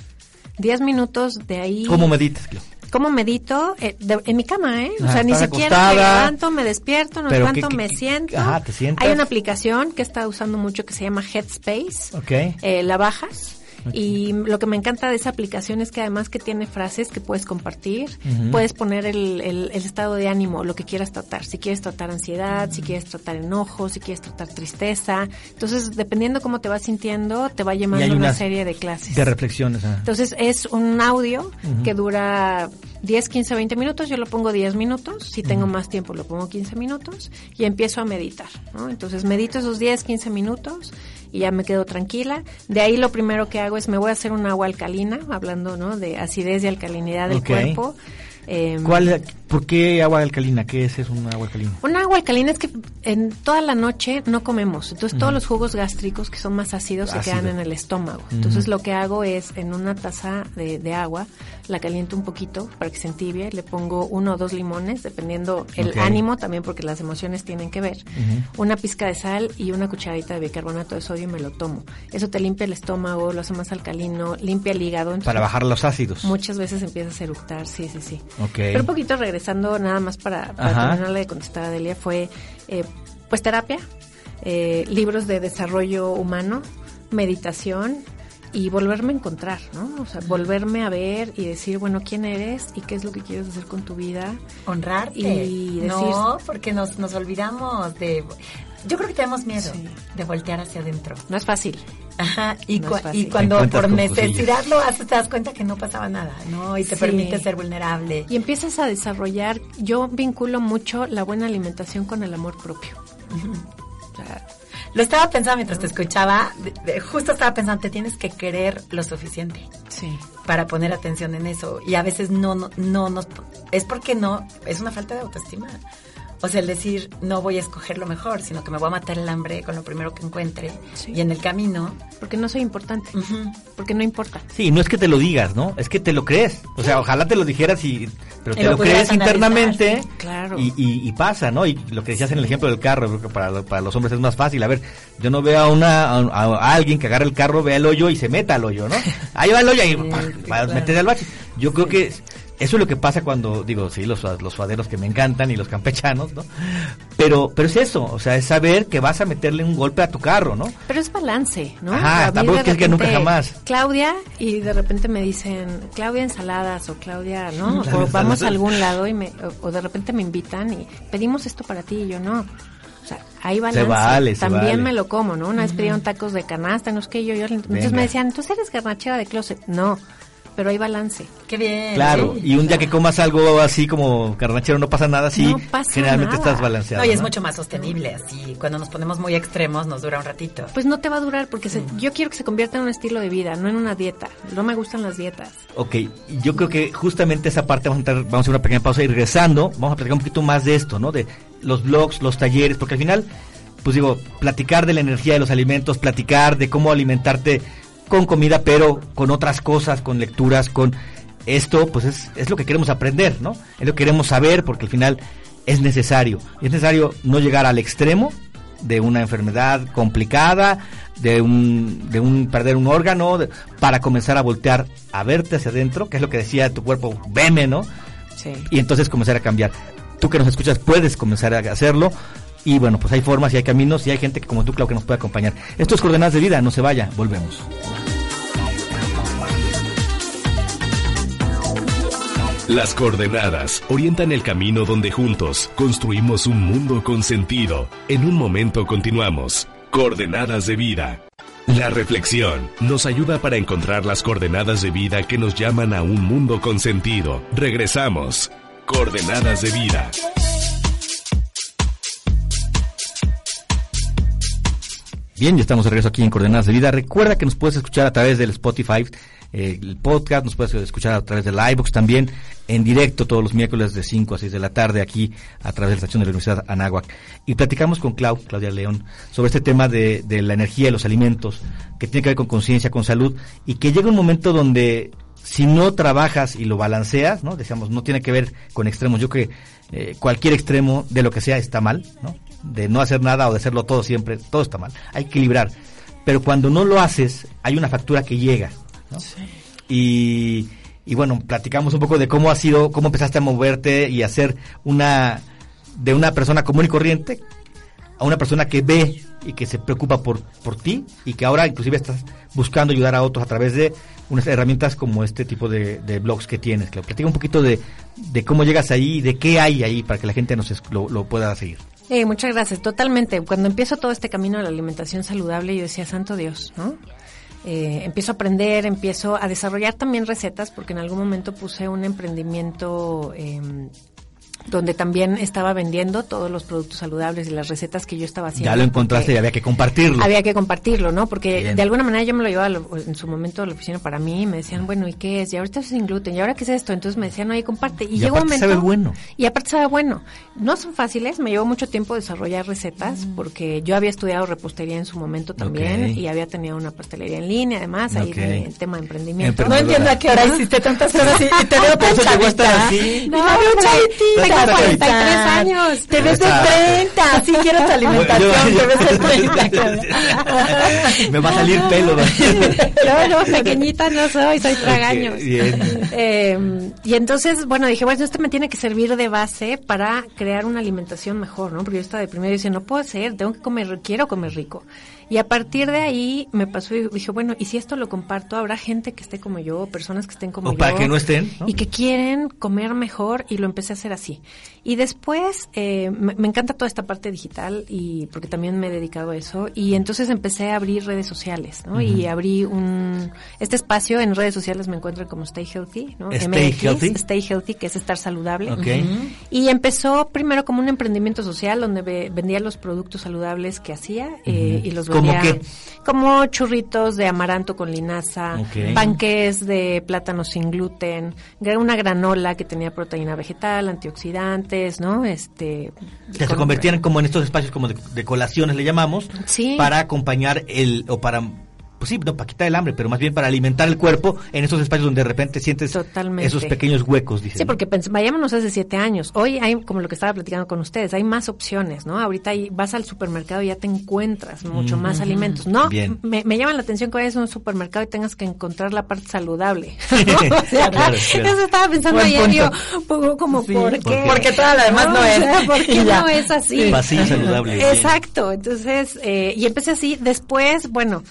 10 minutos de ahí. ¿Cómo meditas? ¿Cómo medito? Eh, de, en mi cama, ¿eh? O ah, sea, ni siquiera me levanto, me despierto, no cuánto me siento. Ajá, te sientas. Hay una aplicación que está usando mucho que se llama Headspace. Ok. Eh, la bajas y lo que me encanta de esa aplicación es que además que tiene frases que puedes compartir, uh -huh. puedes poner el, el, el, estado de ánimo, lo que quieras tratar. Si quieres tratar ansiedad, si quieres tratar enojo, si quieres tratar tristeza. Entonces, dependiendo cómo te vas sintiendo, te va llevando una, una, serie de clases. De reflexiones. Ah. Entonces, es un audio uh -huh. que dura 10, 15, 20 minutos. Yo lo pongo 10 minutos. Si tengo más tiempo, lo pongo 15 minutos. Y empiezo a meditar. ¿no? Entonces, medito esos 10, 15 minutos y ya me quedo tranquila. De ahí lo primero que hago es me voy a hacer un agua alcalina, hablando ¿no? de acidez y alcalinidad del okay. cuerpo. Eh, ¿Cuál, ¿Por qué agua alcalina? ¿Qué es, es un agua alcalina? Un agua alcalina es que en toda la noche no comemos, entonces uh -huh. todos los jugos gástricos que son más ácidos Ácido. se quedan en el estómago. Uh -huh. Entonces lo que hago es en una taza de, de, agua la caliento un poquito para que se entibie, le pongo uno o dos limones, dependiendo el okay. ánimo también porque las emociones tienen que ver, uh -huh. una pizca de sal y una cucharadita de bicarbonato de sodio y me lo tomo. Eso te limpia el estómago, lo hace más alcalino, limpia el hígado. Entonces, para bajar los ácidos. Muchas veces empiezas a eructar, sí, sí, sí. Okay. Pero un poquito regresando nada más para, para terminarle de contestar a Delia fue eh, pues terapia, eh, libros de desarrollo humano, meditación y volverme a encontrar, ¿no? O sea, volverme a ver y decir, bueno, quién eres y qué es lo que quieres hacer con tu vida. Honrarte. Y decir, no, porque nos, nos olvidamos de... Yo creo que tenemos miedo sí. de voltear hacia adentro. No es fácil. Ajá, y, no cu y cuando por necesidad lo haces, te das cuenta que no pasaba nada, ¿no? Y te sí. permite ser vulnerable. Y empiezas a desarrollar, yo vinculo mucho la buena alimentación con el amor propio. Uh -huh. o sea, lo estaba pensando mientras te escuchaba, de, de, justo estaba pensando, te tienes que querer lo suficiente. Sí. Para poner atención en eso. Y a veces no, no, no, no, es porque no, es una falta de autoestima. O sea, el decir, no voy a escoger lo mejor, sino que me voy a matar el hambre con lo primero que encuentre. Sí. Y en el camino... Porque no soy importante. Uh -huh. Porque no importa. Sí, no es que te lo digas, ¿no? Es que te lo crees. O sea, ojalá te lo dijeras y... Pero te lo, lo crees internamente. Claro. Y, y, y, pasa, ¿no? Y lo que decías en el ejemplo del carro, creo que para, para los hombres es más fácil. A ver, yo no veo a, una, a, a alguien que agarre el carro, vea el hoyo y se meta al hoyo, ¿no? <laughs> Ahí va el hoyo y sí, va a meterse al bache. Yo creo que eso es lo que pasa cuando, digo, sí, los, los suaderos que me encantan y los campechanos, ¿no? Pero, pero es eso, o sea, es saber que vas a meterle un golpe a tu carro, ¿no? Pero es balance, ¿no? Ajá, tampoco es que nunca jamás. Claudia, y de repente me dicen, Claudia ensaladas, o Claudia, ¿no? <laughs> O vamos a algún lado y me, o, o de repente me invitan y pedimos esto para ti y yo no. O sea, hay balance. Se vale, se También vale. me lo como, ¿no? Una vez uh -huh. pidieron tacos de canasta, no es que yo, yo entonces Venga. me decían, entonces eres garnachera de closet. No, pero hay balance. Qué bien. Claro, y un día que comas algo así como carnachero no pasa nada, sí, generalmente estás balanceado. No, y es mucho más sostenible, así cuando nos ponemos muy extremos nos dura un ratito. Pues no te va a durar porque yo quiero que se convierta en un estilo de vida, no en una dieta. No me gustan las dietas. Ok, yo creo que justamente esa parte vamos a, vamos a hacer una pequeña pausa y regresando vamos a platicar un poquito más de esto, ¿no? De los blogs, los talleres, porque al final pues digo, platicar de la energía de los alimentos, platicar de cómo alimentarte con comida, pero con otras cosas, con lecturas, con esto, pues es, es lo que queremos aprender, ¿no? Es lo que queremos saber porque al final es necesario. Es necesario no llegar al extremo de una enfermedad complicada, de un, de un perder un órgano, para comenzar a voltear a verte hacia adentro, que es lo que decía tu cuerpo, veme, ¿no? Sí. Y entonces comenzar a cambiar. Tú que nos escuchas puedes comenzar a hacerlo. Y bueno, pues hay formas y hay caminos y hay gente que como tú, claro, que nos puede acompañar. Esto es Coordenadas de Vida, no se vaya, volvemos. Las coordenadas orientan el camino donde juntos construimos un mundo con sentido. En un momento continuamos. Coordenadas de vida. La reflexión nos ayuda para encontrar las coordenadas de vida que nos llaman a un mundo con sentido. Regresamos. Coordenadas de vida. Bien, ya estamos de regreso aquí en Coordenadas de Vida. Recuerda que nos puedes escuchar a través del Spotify, eh, el podcast, nos puedes escuchar a través del iBox también, en directo todos los miércoles de 5 a 6 de la tarde aquí a través de la estación de la Universidad Anáhuac. Y platicamos con Clau, Claudia León, sobre este tema de, de la energía de los alimentos, que tiene que ver con conciencia, con salud, y que llega un momento donde si no trabajas y lo balanceas, ¿no? Decíamos, no tiene que ver con extremos. Yo creo que eh, cualquier extremo de lo que sea está mal, ¿no? De no hacer nada o de hacerlo todo siempre, todo está mal. Hay que equilibrar. Pero cuando no lo haces, hay una factura que llega. Y, y bueno, platicamos un poco de cómo ha sido, cómo empezaste a moverte y a ser una, de una persona común y corriente a una persona que ve y que se preocupa por, por ti y que ahora inclusive estás buscando ayudar a otros a través de unas herramientas como este tipo de, blogs que tienes. Que platica un poquito de, de cómo llegas ahí, de qué hay ahí para que la gente nos lo, lo pueda seguir. Eh, muchas gracias, totalmente. Cuando empiezo todo este camino de la alimentación saludable, yo decía, santo Dios, ¿no? Eh, empiezo a aprender, empiezo a desarrollar también recetas, porque en algún momento puse un emprendimiento eh, donde también estaba vendiendo todos los productos saludables y las recetas que yo estaba haciendo. Ya lo encontraste y había que compartirlo. Había que compartirlo, ¿no? Porque de alguna manera yo me lo llevaba en su momento a la oficina para mí y me decían, bueno, ¿y qué es? Y ahorita es sin gluten, ¿y ahora qué es esto? Entonces me decían, oye, comparte. Y, llegó un momento. sabe bueno. Y aparte sabe bueno. No son fáciles, me llevó mucho tiempo desarrollar recetas mm. porque yo había estudiado repostería en su momento también y había tenido una pastelería en línea, además, ahí el tema de emprendimiento. No entiendo a qué hora hiciste tantas cosas y, te veo <laughs> tan chavita. No, no, 43 años. Te ves de 30. Sí quiero tu alimentación. te ves de 30. <laughs> Me va a salir pelo. yo no, pequeñita no soy, soy tragaños. Eh, y entonces, bueno, dije, bueno, esto me tiene que servir de base para crear una alimentación mejor, ¿no? Porque yo estaba de primero y decía, no puedo hacer, tengo que comer, quiero comer rico. Y a partir de ahí me pasó y dije, bueno, y si esto lo comparto, habrá gente que esté como yo, personas que estén como o para que no estén. Y que quieren comer mejor y lo empecé a hacer así. Y después eh, me, encanta toda esta parte digital y porque también me he dedicado a eso. Y entonces empecé a abrir redes sociales, ¿no? Y abrí un... Este espacio en redes sociales me encuentro como Stay Healthy, ¿no? Stay Healthy. Stay Healthy, que es estar saludable. Y empezó primero como un emprendimiento social donde vendía los productos saludables que hacía eh, y los vendía ¿Cómo qué? Como churritos de amaranto con linaza, panques de plátano sin gluten, una granola que tenía proteína vegetal, ¿no? Este que se convertían como en estos espacios como de, de colaciones le llamamos, sí. para acompañar el o para pues sí, no para quitar el hambre, pero más bien para alimentar el cuerpo en esos espacios donde de repente sientes esos pequeños huecos. Sí, porque vayámonos hace siete años. Hoy hay, como lo que estaba platicando con ustedes, hay más opciones, ¿no? Ahorita vas al supermercado y ya te encuentras mucho más alimentos. No, Me, me, llama la atención que vayas a un supermercado y tengas que encontrar la parte saludable. <laughs> <laughs> <laughs> Eso estaba pensando ayer, yo, como, ¿por qué? Porque toda la demás no, es. ¿Por qué no es así? saludable. Exacto. Entonces, eh, y empecé así. Después, bueno,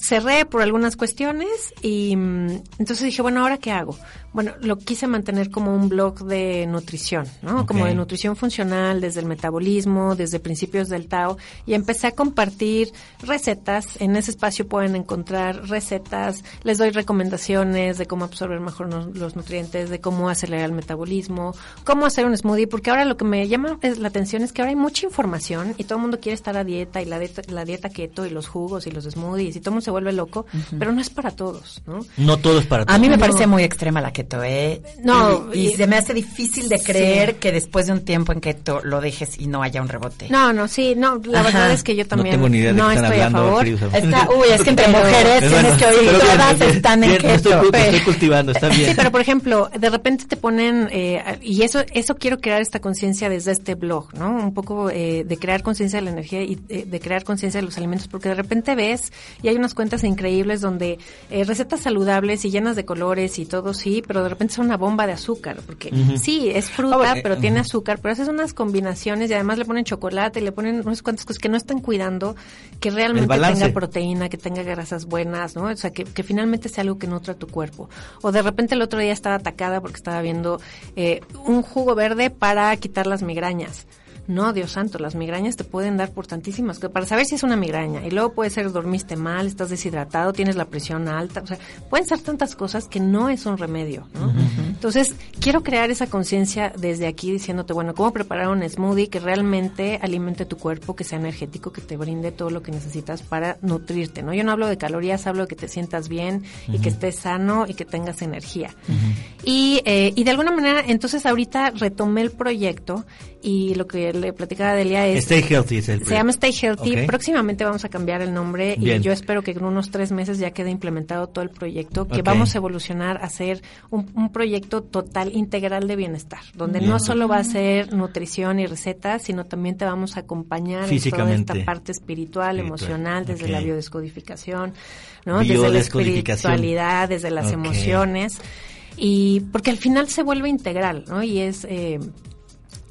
cerré por algunas cuestiones y mm, entonces dije, bueno, ¿ahora qué hago? Bueno, lo quise mantener como un blog de nutrición, ¿no? Como de nutrición funcional, desde el metabolismo, desde principios del Tao, y empecé a compartir recetas. En ese espacio pueden encontrar recetas, les doy recomendaciones de cómo absorber mejor los nutrientes, de cómo acelerar el metabolismo, cómo hacer un smoothie, porque ahora lo que me llama la atención es que ahora hay mucha información y todo el mundo quiere estar a dieta y la dieta, la dieta keto y los jugos y los smoothies y todo el mundo se vuelve loco, pero no es para todos, ¿no? No todo es para todos. A mí me parece muy extrema la keto, ¿eh? No. Y, se me hace difícil de creer que después de un tiempo en keto lo dejes y no haya un rebote. No, no, sí, no, la verdad es que yo también no, tengo ni idea de no estoy a favor. Está, <laughs> uy, es que entre mujeres tienes que oír, todas están en keto. Estoy, estoy, cultivando, está bien. Sí, pero por ejemplo, de repente te ponen, eh, y eso, eso quiero crear esta conciencia desde este blog, ¿no? Un poco eh, de crear conciencia de la energía y eh, de crear conciencia de los alimentos, porque de repente ves y hay unas cuentas increíbles donde eh, recetas saludables y llenas de colores y todo, sí, pero de repente son una bomba de azúcar, porque sí, es fruta, ah, pero tiene azúcar, pero haces unas combinaciones y además le ponen chocolate y le ponen unas cuantas cosas que no están cuidando, que realmente tenga proteína, que tenga grasas buenas, ¿no? O sea, que, que finalmente sea algo que nutra tu cuerpo. O de repente el otro día estaba atacada porque estaba viendo eh, un jugo verde para quitar las migrañas. No, Dios santo, las migrañas te pueden dar por tantísimas cosas. Para saber si es una migraña. Y luego puede ser dormiste mal, estás deshidratado, tienes la presión alta. O sea, pueden ser tantas cosas que no es un remedio. ¿no? Entonces, quiero crear esa conciencia desde aquí diciéndote, bueno, cómo preparar un smoothie que realmente alimente tu cuerpo, que sea energético, que te brinde todo lo que necesitas para nutrirte. ¿no? Yo no hablo de calorías, hablo de que te sientas bien y que estés sano y que tengas energía. y, eh, y de alguna manera, entonces ahorita retomé el proyecto y lo que le platicaba a Delia es... Stay Healthy Se llama Stay Healthy. Próximamente vamos a cambiar el nombre y yo espero que en unos tres meses ya quede implementado todo el proyecto, que vamos a evolucionar a ser un, proyecto total, integral de bienestar, donde no solo va a ser nutrición y recetas, sino también te vamos a acompañar en toda esta parte espiritual, emocional, desde la biodescodificación, ¿no? Desde la espiritualidad, desde las emociones. Y porque al final se vuelve integral, ¿no? Y es eh,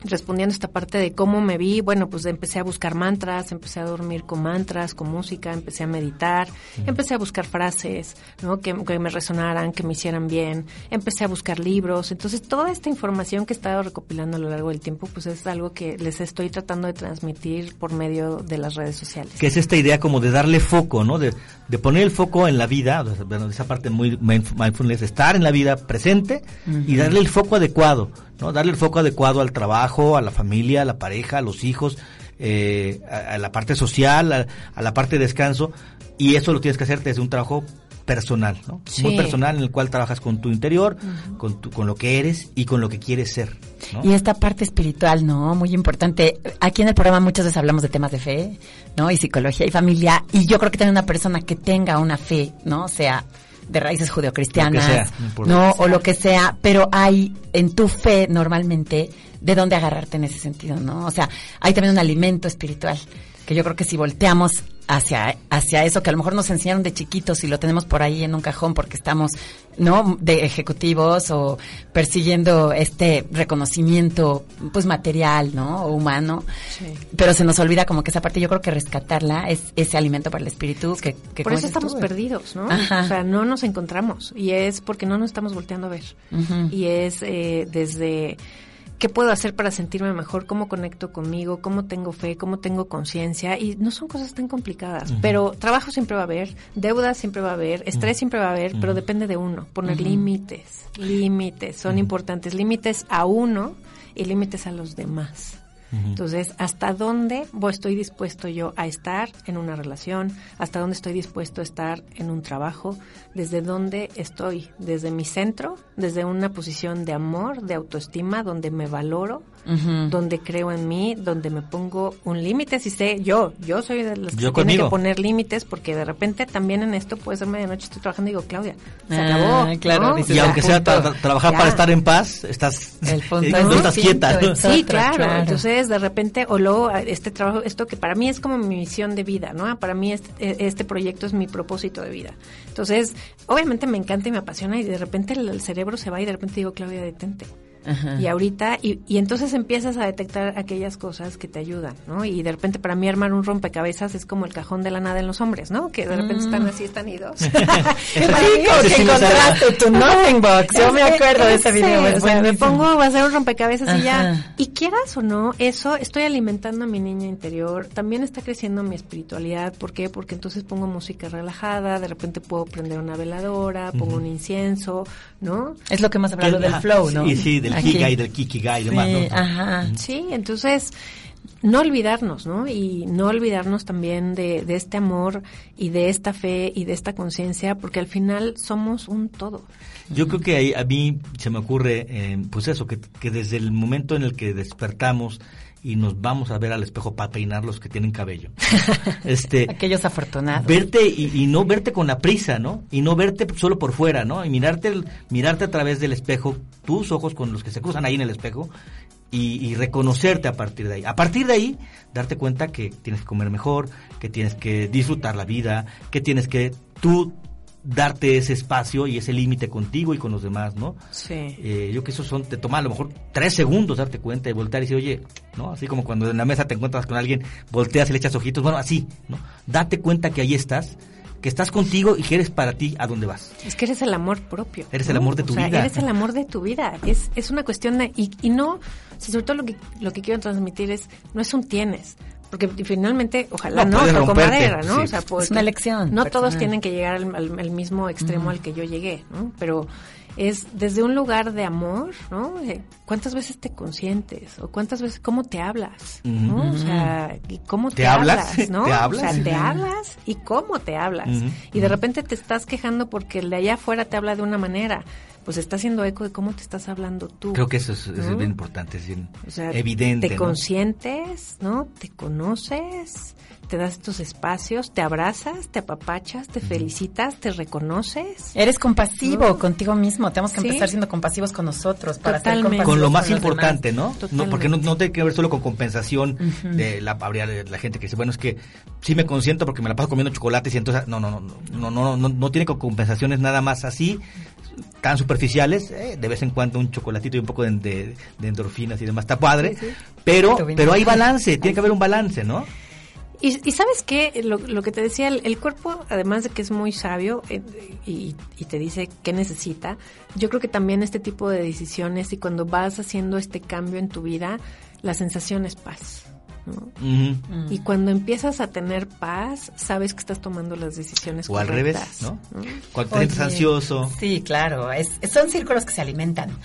respondiendo a esta parte de cómo me vi, bueno, pues empecé a buscar mantras, empecé a dormir con mantras, con música, empecé a meditar, empecé a buscar frases, ¿no? Que, me resonaran, que me hicieran bien, empecé a buscar libros. Entonces, toda esta información que he estado recopilando a lo largo del tiempo, pues es algo que les estoy tratando de transmitir por medio de las redes sociales. Que es esta idea como de darle foco, ¿no? De, de poner el foco en la vida, bueno, esa parte muy mindfulness, estar en la vida presente y darle el foco adecuado ¿no? Darle el foco adecuado al trabajo, a la familia, a la pareja, a los hijos, eh, a, la parte social, a, la parte de descanso, y eso lo tienes que hacer desde un trabajo personal, ¿no? Muy personal en el cual trabajas con tu interior, con, tu, con lo que eres y con lo que quieres ser. Y esta parte espiritual, ¿no? Muy importante. Aquí en el programa muchas veces hablamos de temas de fe, ¿no? Y psicología y familia. Y yo creo que tener una persona que tenga una fe, ¿no? Sea de raíces judeocristianas, no, o lo que sea, pero hay en tu fe normalmente de dónde agarrarte en ese sentido, ¿no? O sea, hay también un alimento espiritual que yo creo que si volteamos hacia, hacia eso que a lo mejor nos enseñaron de chiquitos y lo tenemos por ahí en un cajón porque estamos, ¿no? De ejecutivos o persiguiendo este reconocimiento, pues material, ¿no? O humano. Pero se nos olvida como que esa parte, yo creo que rescatarla es ese alimento para el espíritu que, Por eso estamos perdidos, ¿no? O sea, no nos encontramos y es porque no nos estamos volteando a ver. Y es eh, desde qué puedo hacer para sentirme mejor, cómo conecto conmigo, cómo tengo fe, cómo tengo conciencia y no son cosas tan complicadas, pero trabajo siempre va a haber, deuda siempre va a haber, estrés siempre va a haber, pero depende de uno, poner límites, límites, son importantes, límites a uno y límites a los demás. Entonces, ¿hasta dónde estoy dispuesto yo a estar en una relación? ¿Hasta dónde estoy dispuesto a estar en un trabajo? ¿Desde dónde estoy? ¿Desde mi centro? ¿Desde una posición de amor, de autoestima, donde me valoro? Donde creo en mí, donde me pongo un límite, si sé, yo, yo soy de los que tiene que poner límites, porque de repente también en esto puede ser medianoche, estoy trabajando y digo, Claudia, se ah, acabó. Claro, y aunque sea trabajar para estar en paz, estás, El <laughs> no estás quieta. Sí, claro. Entonces, de repente, o luego, este trabajo, esto que para mí es como mi misión de vida, ¿no? Para mí este, e, este proyecto es mi propósito de vida. Entonces, obviamente me encanta y me apasiona y de repente el, el cerebro se va y de repente digo, Claudia, detente Y ahorita, y, y, entonces empiezas a detectar aquellas cosas que te ayudan, ¿no? Y de repente para mí armar un rompecabezas es como el cajón de la nada en los hombres, ¿no? Que de repente están mm. así, están idos. <laughs> Qué rico <laughs> que encontraste tu nothing box. Yo <laughs> me acuerdo de ese video. o sea, me pongo a hacer un rompecabezas y ya. Y quieras o no, eso, estoy alimentando a mi niña interior. También está creciendo mi espiritualidad. ¿Por qué? Porque entonces pongo música relajada, de repente puedo prender una veladora, pongo un incienso, ¿no? Es lo que más hablado del flow, ¿no? Sí, sí, del Kigai, del Kikigai y demás, ¿no? Ajá. Sí, entonces no olvidarnos, ¿no? Y no olvidarnos también de, de, este amor y de esta fe y de esta conciencia, porque al final somos un todo. Yo creo que ahí a mí se me ocurre, eh, pues eso, que, que, desde el momento en el que despertamos y nos vamos a ver al espejo para peinar los que tienen cabello. <laughs> este, Aquellos afortunados. Verte y, no verte con la prisa, ¿no? Y no verte solo por fuera, ¿no? Y mirarte, mirarte a través del espejo, tus ojos con los que se cruzan ahí en el espejo y, y, reconocerte a partir de ahí. A partir de ahí, darte cuenta que tienes que comer mejor, que tienes que disfrutar la vida, que tienes que tú darte ese espacio y ese límite contigo y con los demás, ¿no? Sí. Eh, yo que eso son, te toma a lo mejor tres segundos darte cuenta y voltear y decir, oye, ¿no? Así como cuando en la mesa te encuentras con alguien, volteas y le echas ojitos, bueno, así, ¿no? Date cuenta que ahí estás, que estás contigo y que eres para ti a dónde vas. Es que eres el amor propio. Eres el amor de tu o sea, vida. Eres el amor de tu vida. Es, es una cuestión de, y, y no, sobre todo lo que, lo que quiero transmitir es, no es un tienes, porque finalmente, ojalá no, no madera, ¿no? O sea, pues, es una elección. No todos tienen que llegar al, mismo extremo al que yo llegué, ¿no? Pero es desde un lugar de amor, ¿no? ¿Cuántas veces te consientes? ¿O cuántas veces, cómo te hablas? ¿no? O sea, ¿cómo te, hablas? <laughs> ¿no? ¿Te hablas? O sea, te hablas y cómo te hablas. Y de repente te estás quejando porque el de allá afuera te habla de una manera pues está haciendo eco de cómo te estás hablando tú. Creo que eso es, bien importante, es bien evidente. Te consientes, ¿no? Te conoces, te das estos espacios, te abrazas, te apapachas, te felicitas, te reconoces. Eres compasivo contigo mismo. Tenemos que empezar siendo compasivos con nosotros para Totalmente. Con lo más importante, ¿no? ¿no? Porque no, no, tiene que ver solo con compensación de la habría de la gente que dice, bueno, es que sí me consiento porque me la paso comiendo chocolates y entonces no, no, no, no, no, no, no, tiene compensaciones nada más así tan superficiales, eh, de vez en cuando un chocolatito y un poco de, endorfinas y demás, está padre, pero pero hay balance, tiene que haber un balance, ¿no? Y, sabes qué, lo, lo, que te decía, el, cuerpo, además de que es muy sabio eh, y, y, te dice qué necesita, yo creo que también este tipo de decisiones y cuando vas haciendo este cambio en tu vida, la sensación es paz. Y cuando empiezas a tener paz, sabes que estás tomando las decisiones o al revés, ¿no? Cuando te ansioso. Sí, claro, es, son círculos que se alimentan.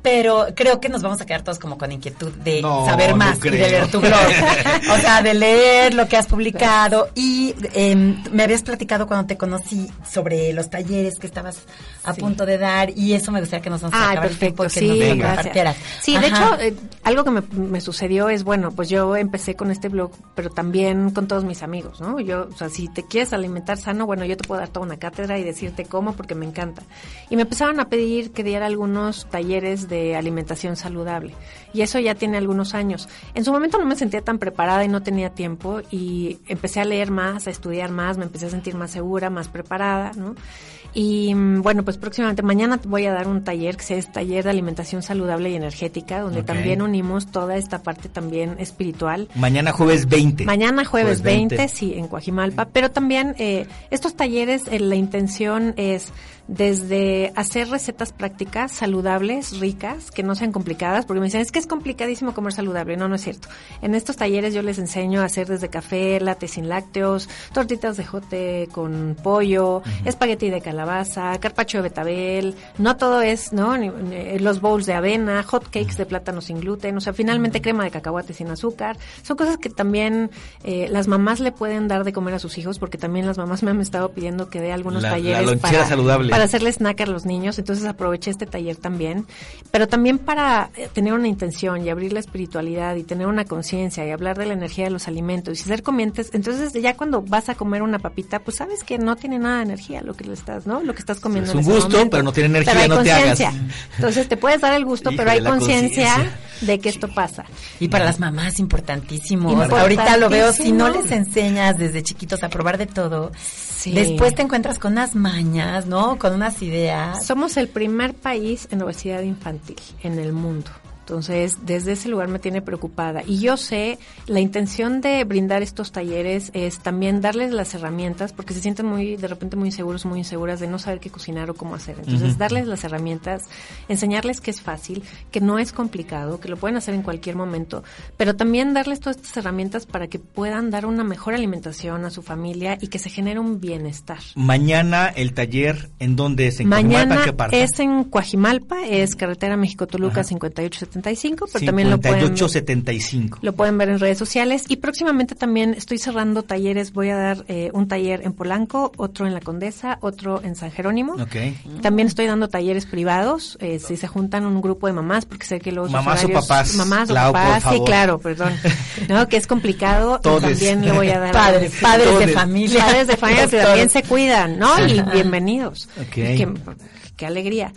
Pero creo que nos vamos a quedar todos como con inquietud de saber más y de leer tu blog. <laughs> o sea, de leer lo que has publicado. Y em, me habías platicado cuando te conocí sobre los talleres que estabas a punto de dar y eso me gustaría que nos ah, perfecto. sí, nos Sí, de hecho, eh, algo que me, me sucedió es, bueno, pues yo empecé con este blog, pero también con todos mis amigos, ¿no? Yo, o sea, si te quieres alimentar sano, bueno, yo te puedo dar toda una cátedra y decirte cómo porque me encanta. Y me empezaron a pedir que diera algunos talleres de alimentación saludable. Y eso ya tiene algunos años. En su momento no me sentía tan preparada y no tenía tiempo y empecé a leer más, a estudiar más, me empecé a sentir más segura, más preparada, ¿no? Y mm, bueno, pues próximamente mañana voy a dar un taller que es taller de alimentación saludable y energética, donde también unimos toda esta parte también espiritual. Mañana jueves 20. Mañana jueves, 20, sí, en Coajimalpa. Pero también eh, estos talleres, eh, la intención es desde hacer recetas prácticas, saludables, ricas, que no sean complicadas, porque me dicen, es que es complicadísimo comer saludable. No, no es cierto. En estos talleres yo les enseño a hacer desde café, latte sin lácteos, tortitas de jote con pollo, espagueti de calabaza, carpacho de betabel, no todo es, ¿no? los bowls de avena, hot cakes de plátano sin gluten, o sea, finalmente crema de cacahuate sin azúcar. Son cosas que también eh, las mamás le pueden dar de comer a sus hijos, porque también las mamás me han estado pidiendo que dé algunos talleres para, saludable para hacerle snack a los niños, entonces aproveché este taller también, pero también para eh, tener una intención y abrir la espiritualidad y tener una conciencia y hablar de la energía de los alimentos y ser comientes, entonces ya cuando vas a comer una papita, pues sabes que no tiene nada de energía lo que le estás, ¿no? Lo que estás comiendo. Es un gusto, pero no tiene energía, no te hagas. Entonces te puedes dar el gusto, pero hay conciencia de que esto pasa. Y para las mamás importantísimo. Ahorita lo veo, si no les enseñas desde chiquitos a probar de todo, después te encuentras con unas mañas, ¿no? con unas ideas. Somos el primer país en obesidad infantil en el mundo. Entonces, desde ese lugar me tiene preocupada. Y yo sé, la intención de brindar estos talleres es también darles las herramientas, porque se sienten muy, de repente muy inseguros, muy inseguras de no saber qué cocinar o cómo hacer. Entonces, darles las herramientas, enseñarles que es fácil, que no es complicado, que lo pueden hacer en cualquier momento, pero también darles todas estas herramientas para que puedan dar una mejor alimentación a su familia y que se genere un bienestar. Mañana el taller, ¿en dónde es? ¿En Mañana es en Coajimalpa, es carretera México-Toluca 5870 pero también lo pueden, lo pueden ver en redes sociales. Y próximamente también estoy cerrando talleres. Voy a dar eh, un taller en Polanco, otro en La Condesa, otro en San Jerónimo. También estoy dando talleres privados. Eh, si se juntan un grupo de mamás, porque sé que los mamás o papás. Mamás o papás, sí, claro, perdón. <laughs> no, que es complicado. También le voy a dar padres, padres de familia, padres de familia que también se cuidan, ¿no? Y bienvenidos. Okay qué alegría.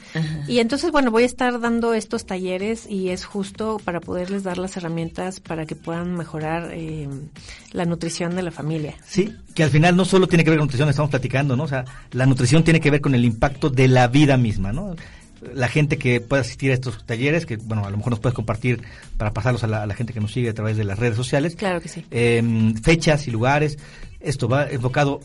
Y entonces, bueno, voy a estar dando estos talleres y es justo para poderles dar las herramientas para que puedan mejorar eh, la nutrición de la familia. Sí, que al final no solo tiene que ver con nutrición, estamos platicando, ¿no? O sea, la nutrición tiene que ver con el impacto de la vida misma, ¿no? la gente que pueda asistir a estos talleres, que bueno, a lo mejor nos puedes compartir para pasarlos a la, gente que nos sigue a través de las redes sociales. Claro que sí. Em, fechas y lugares. Esto va enfocado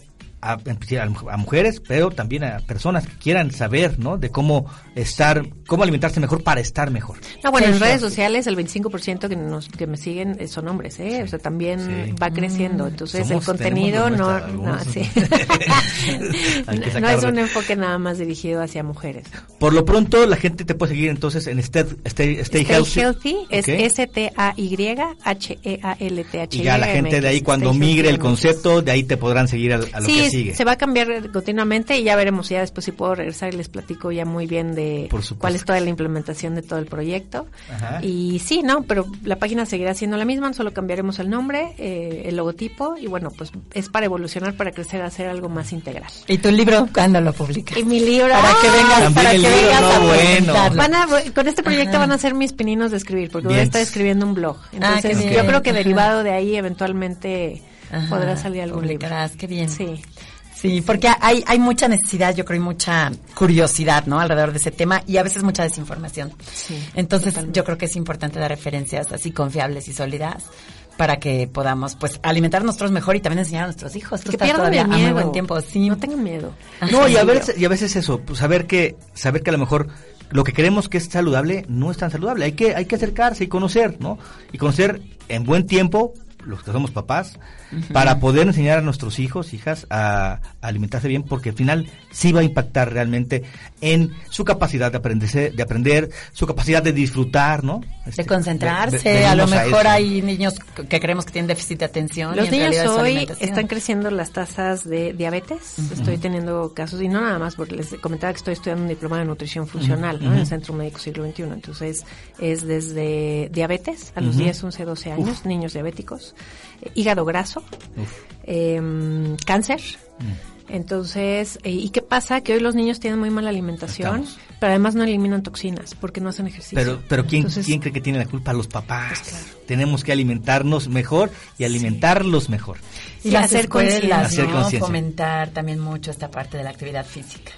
a, mujeres, pero también a personas que quieran saber, ¿no? De cómo estar, cómo alimentarse mejor para estar mejor. No, bueno, en redes sociales el 25% que nos que me siguen eh, son hombres, ¿eh? o sea, también va creciendo. Mm, Entonces, el contenido no no, sí. <laughs> no es un enfoque nada más dirigido hacia mujeres. Por lo pronto, la gente te puede seguir entonces en Stay, Stay, Stay, Healthy. es S T A Y H E A L T H. Y ya la gente de ahí cuando migre el concepto, de ahí te podrán seguir a, lo que sigue. Se va a cambiar continuamente y ya veremos ya después si puedo regresar y les platico ya muy bien de cuál es toda la implementación de todo el proyecto. Y sí, no, pero la página seguirá siendo la misma, solo cambiaremos el nombre, eh, el logotipo y bueno, pues es para evolucionar, para crecer, a hacer algo más integral. ¿Y tu libro cuándo lo publicas? Y mi libro para que vengas, para que vengas a bueno. con este proyecto van a ser mis pininos de escribir, porque voy a estar escribiendo un blog. Ah, Entonces, yo creo que derivado de ahí eventualmente podrá salir algún libro. Qué bien. Sí. Sí, porque hay, hay mucha necesidad, yo creo, y mucha curiosidad, ¿no? Alrededor de ese tema y a veces mucha desinformación. Sí, Entonces, yo creo que es importante dar referencias así confiables y sólidas para que podamos, pues, alimentar nosotros mejor y también enseñar a nuestros hijos. que pierdan el miedo. buen tiempo, sí. No tengan miedo. No, y a veces, y a veces eso, pues, saber que, saber que a lo mejor lo que creemos que es saludable no es tan saludable. Hay que, hay que acercarse y conocer, ¿no? Y conocer en buen tiempo los que somos papás, para poder enseñar a nuestros hijos, hijas, a, alimentarse bien, porque al final sí va a impactar realmente en su capacidad de aprenderse, de aprender, su capacidad de disfrutar, ¿no? de este, concentrarse, a lo mejor hay niños que creemos que tienen déficit de atención. Los niños hoy están creciendo las tasas de diabetes, estoy teniendo casos, y no nada más, porque les comentaba que estoy estudiando un diploma de nutrición funcional en el Centro Médico Siglo XXI, entonces es desde diabetes a los 10, 11, 12 años, niños diabéticos, hígado graso, em, cáncer. Mm. Entonces, eh, ¿y qué pasa? Que hoy los niños tienen muy mala alimentación, pero además no eliminan toxinas porque no hacen ejercicio. Pero, pero ¿quién, ¿quién cree que tiene la culpa? Los papás. Pues Tenemos que alimentarnos mejor y alimentarlos mejor. Y, hacer conciencia, ¿no? Fomentar también mucho esta parte de la actividad física.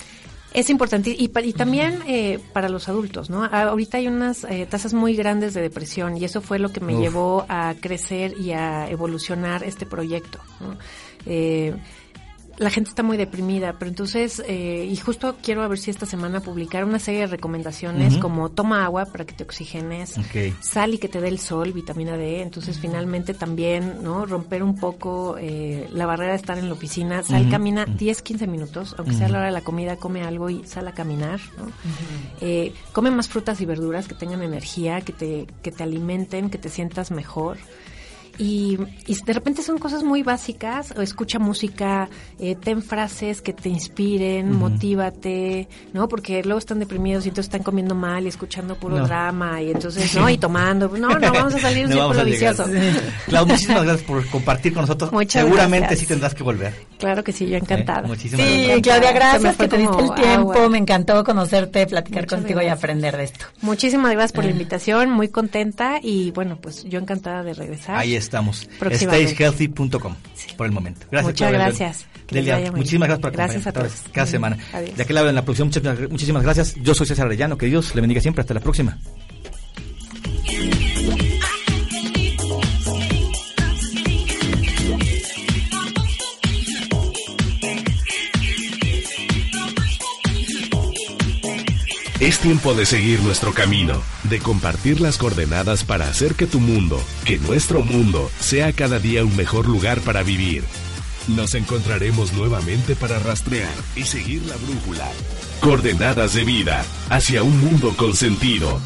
Es importante y, y también eh, para los adultos, ¿no? Ahorita hay unas eh, tasas muy grandes de depresión y eso fue lo que me llevó a crecer y a evolucionar este proyecto. ¿no? Eh, la gente está muy deprimida, pero entonces, eh, y justo quiero a ver si esta semana publicar una serie de recomendaciones como toma agua para que te oxigenes, sal y que te dé el sol, vitamina D, entonces finalmente también, ¿no? Romper un poco eh, la barrera de estar en la oficina, sal, camina 10, 15 minutos, aunque sea a la hora de la comida, come algo y sal a caminar, ¿no? Eh, come más frutas y verduras que tengan energía, que te, que te alimenten, que te sientas mejor. Y, y, de repente son cosas muy básicas, o escucha música, eh, ten frases que te inspiren, motívate, ¿no? Porque luego están deprimidos y entonces están comiendo mal y escuchando puro drama y entonces, <laughs> ¿no? Y tomando, no, no, vamos a salir un círculo vicioso. Claudia, muchísimas gracias por compartir con nosotros. Muchas Seguramente sí tendrás que volver. Claro que sí, yo encantada. muchísimas sí, Claudia, gracias que te diste el tiempo, me encantó conocerte, platicar contigo y aprender de esto. Muchísimas gracias por la invitación, muy contenta y bueno, pues yo encantada de regresar. Ahí está estamos. StageHealthy.com por el momento. Gracias. Muchas gracias. Delia, muchísimas gracias por gracias a todos. cada semana. Ya que la en la producción, muchísimas gracias. Yo soy César Arellano. Que Dios le bendiga siempre. Hasta la próxima. Es tiempo de seguir nuestro camino, de compartir las coordenadas para hacer que tu mundo, que nuestro mundo, sea cada día un mejor lugar para vivir. Nos encontraremos nuevamente para rastrear y seguir la brújula. Coordenadas de vida hacia un mundo con sentido.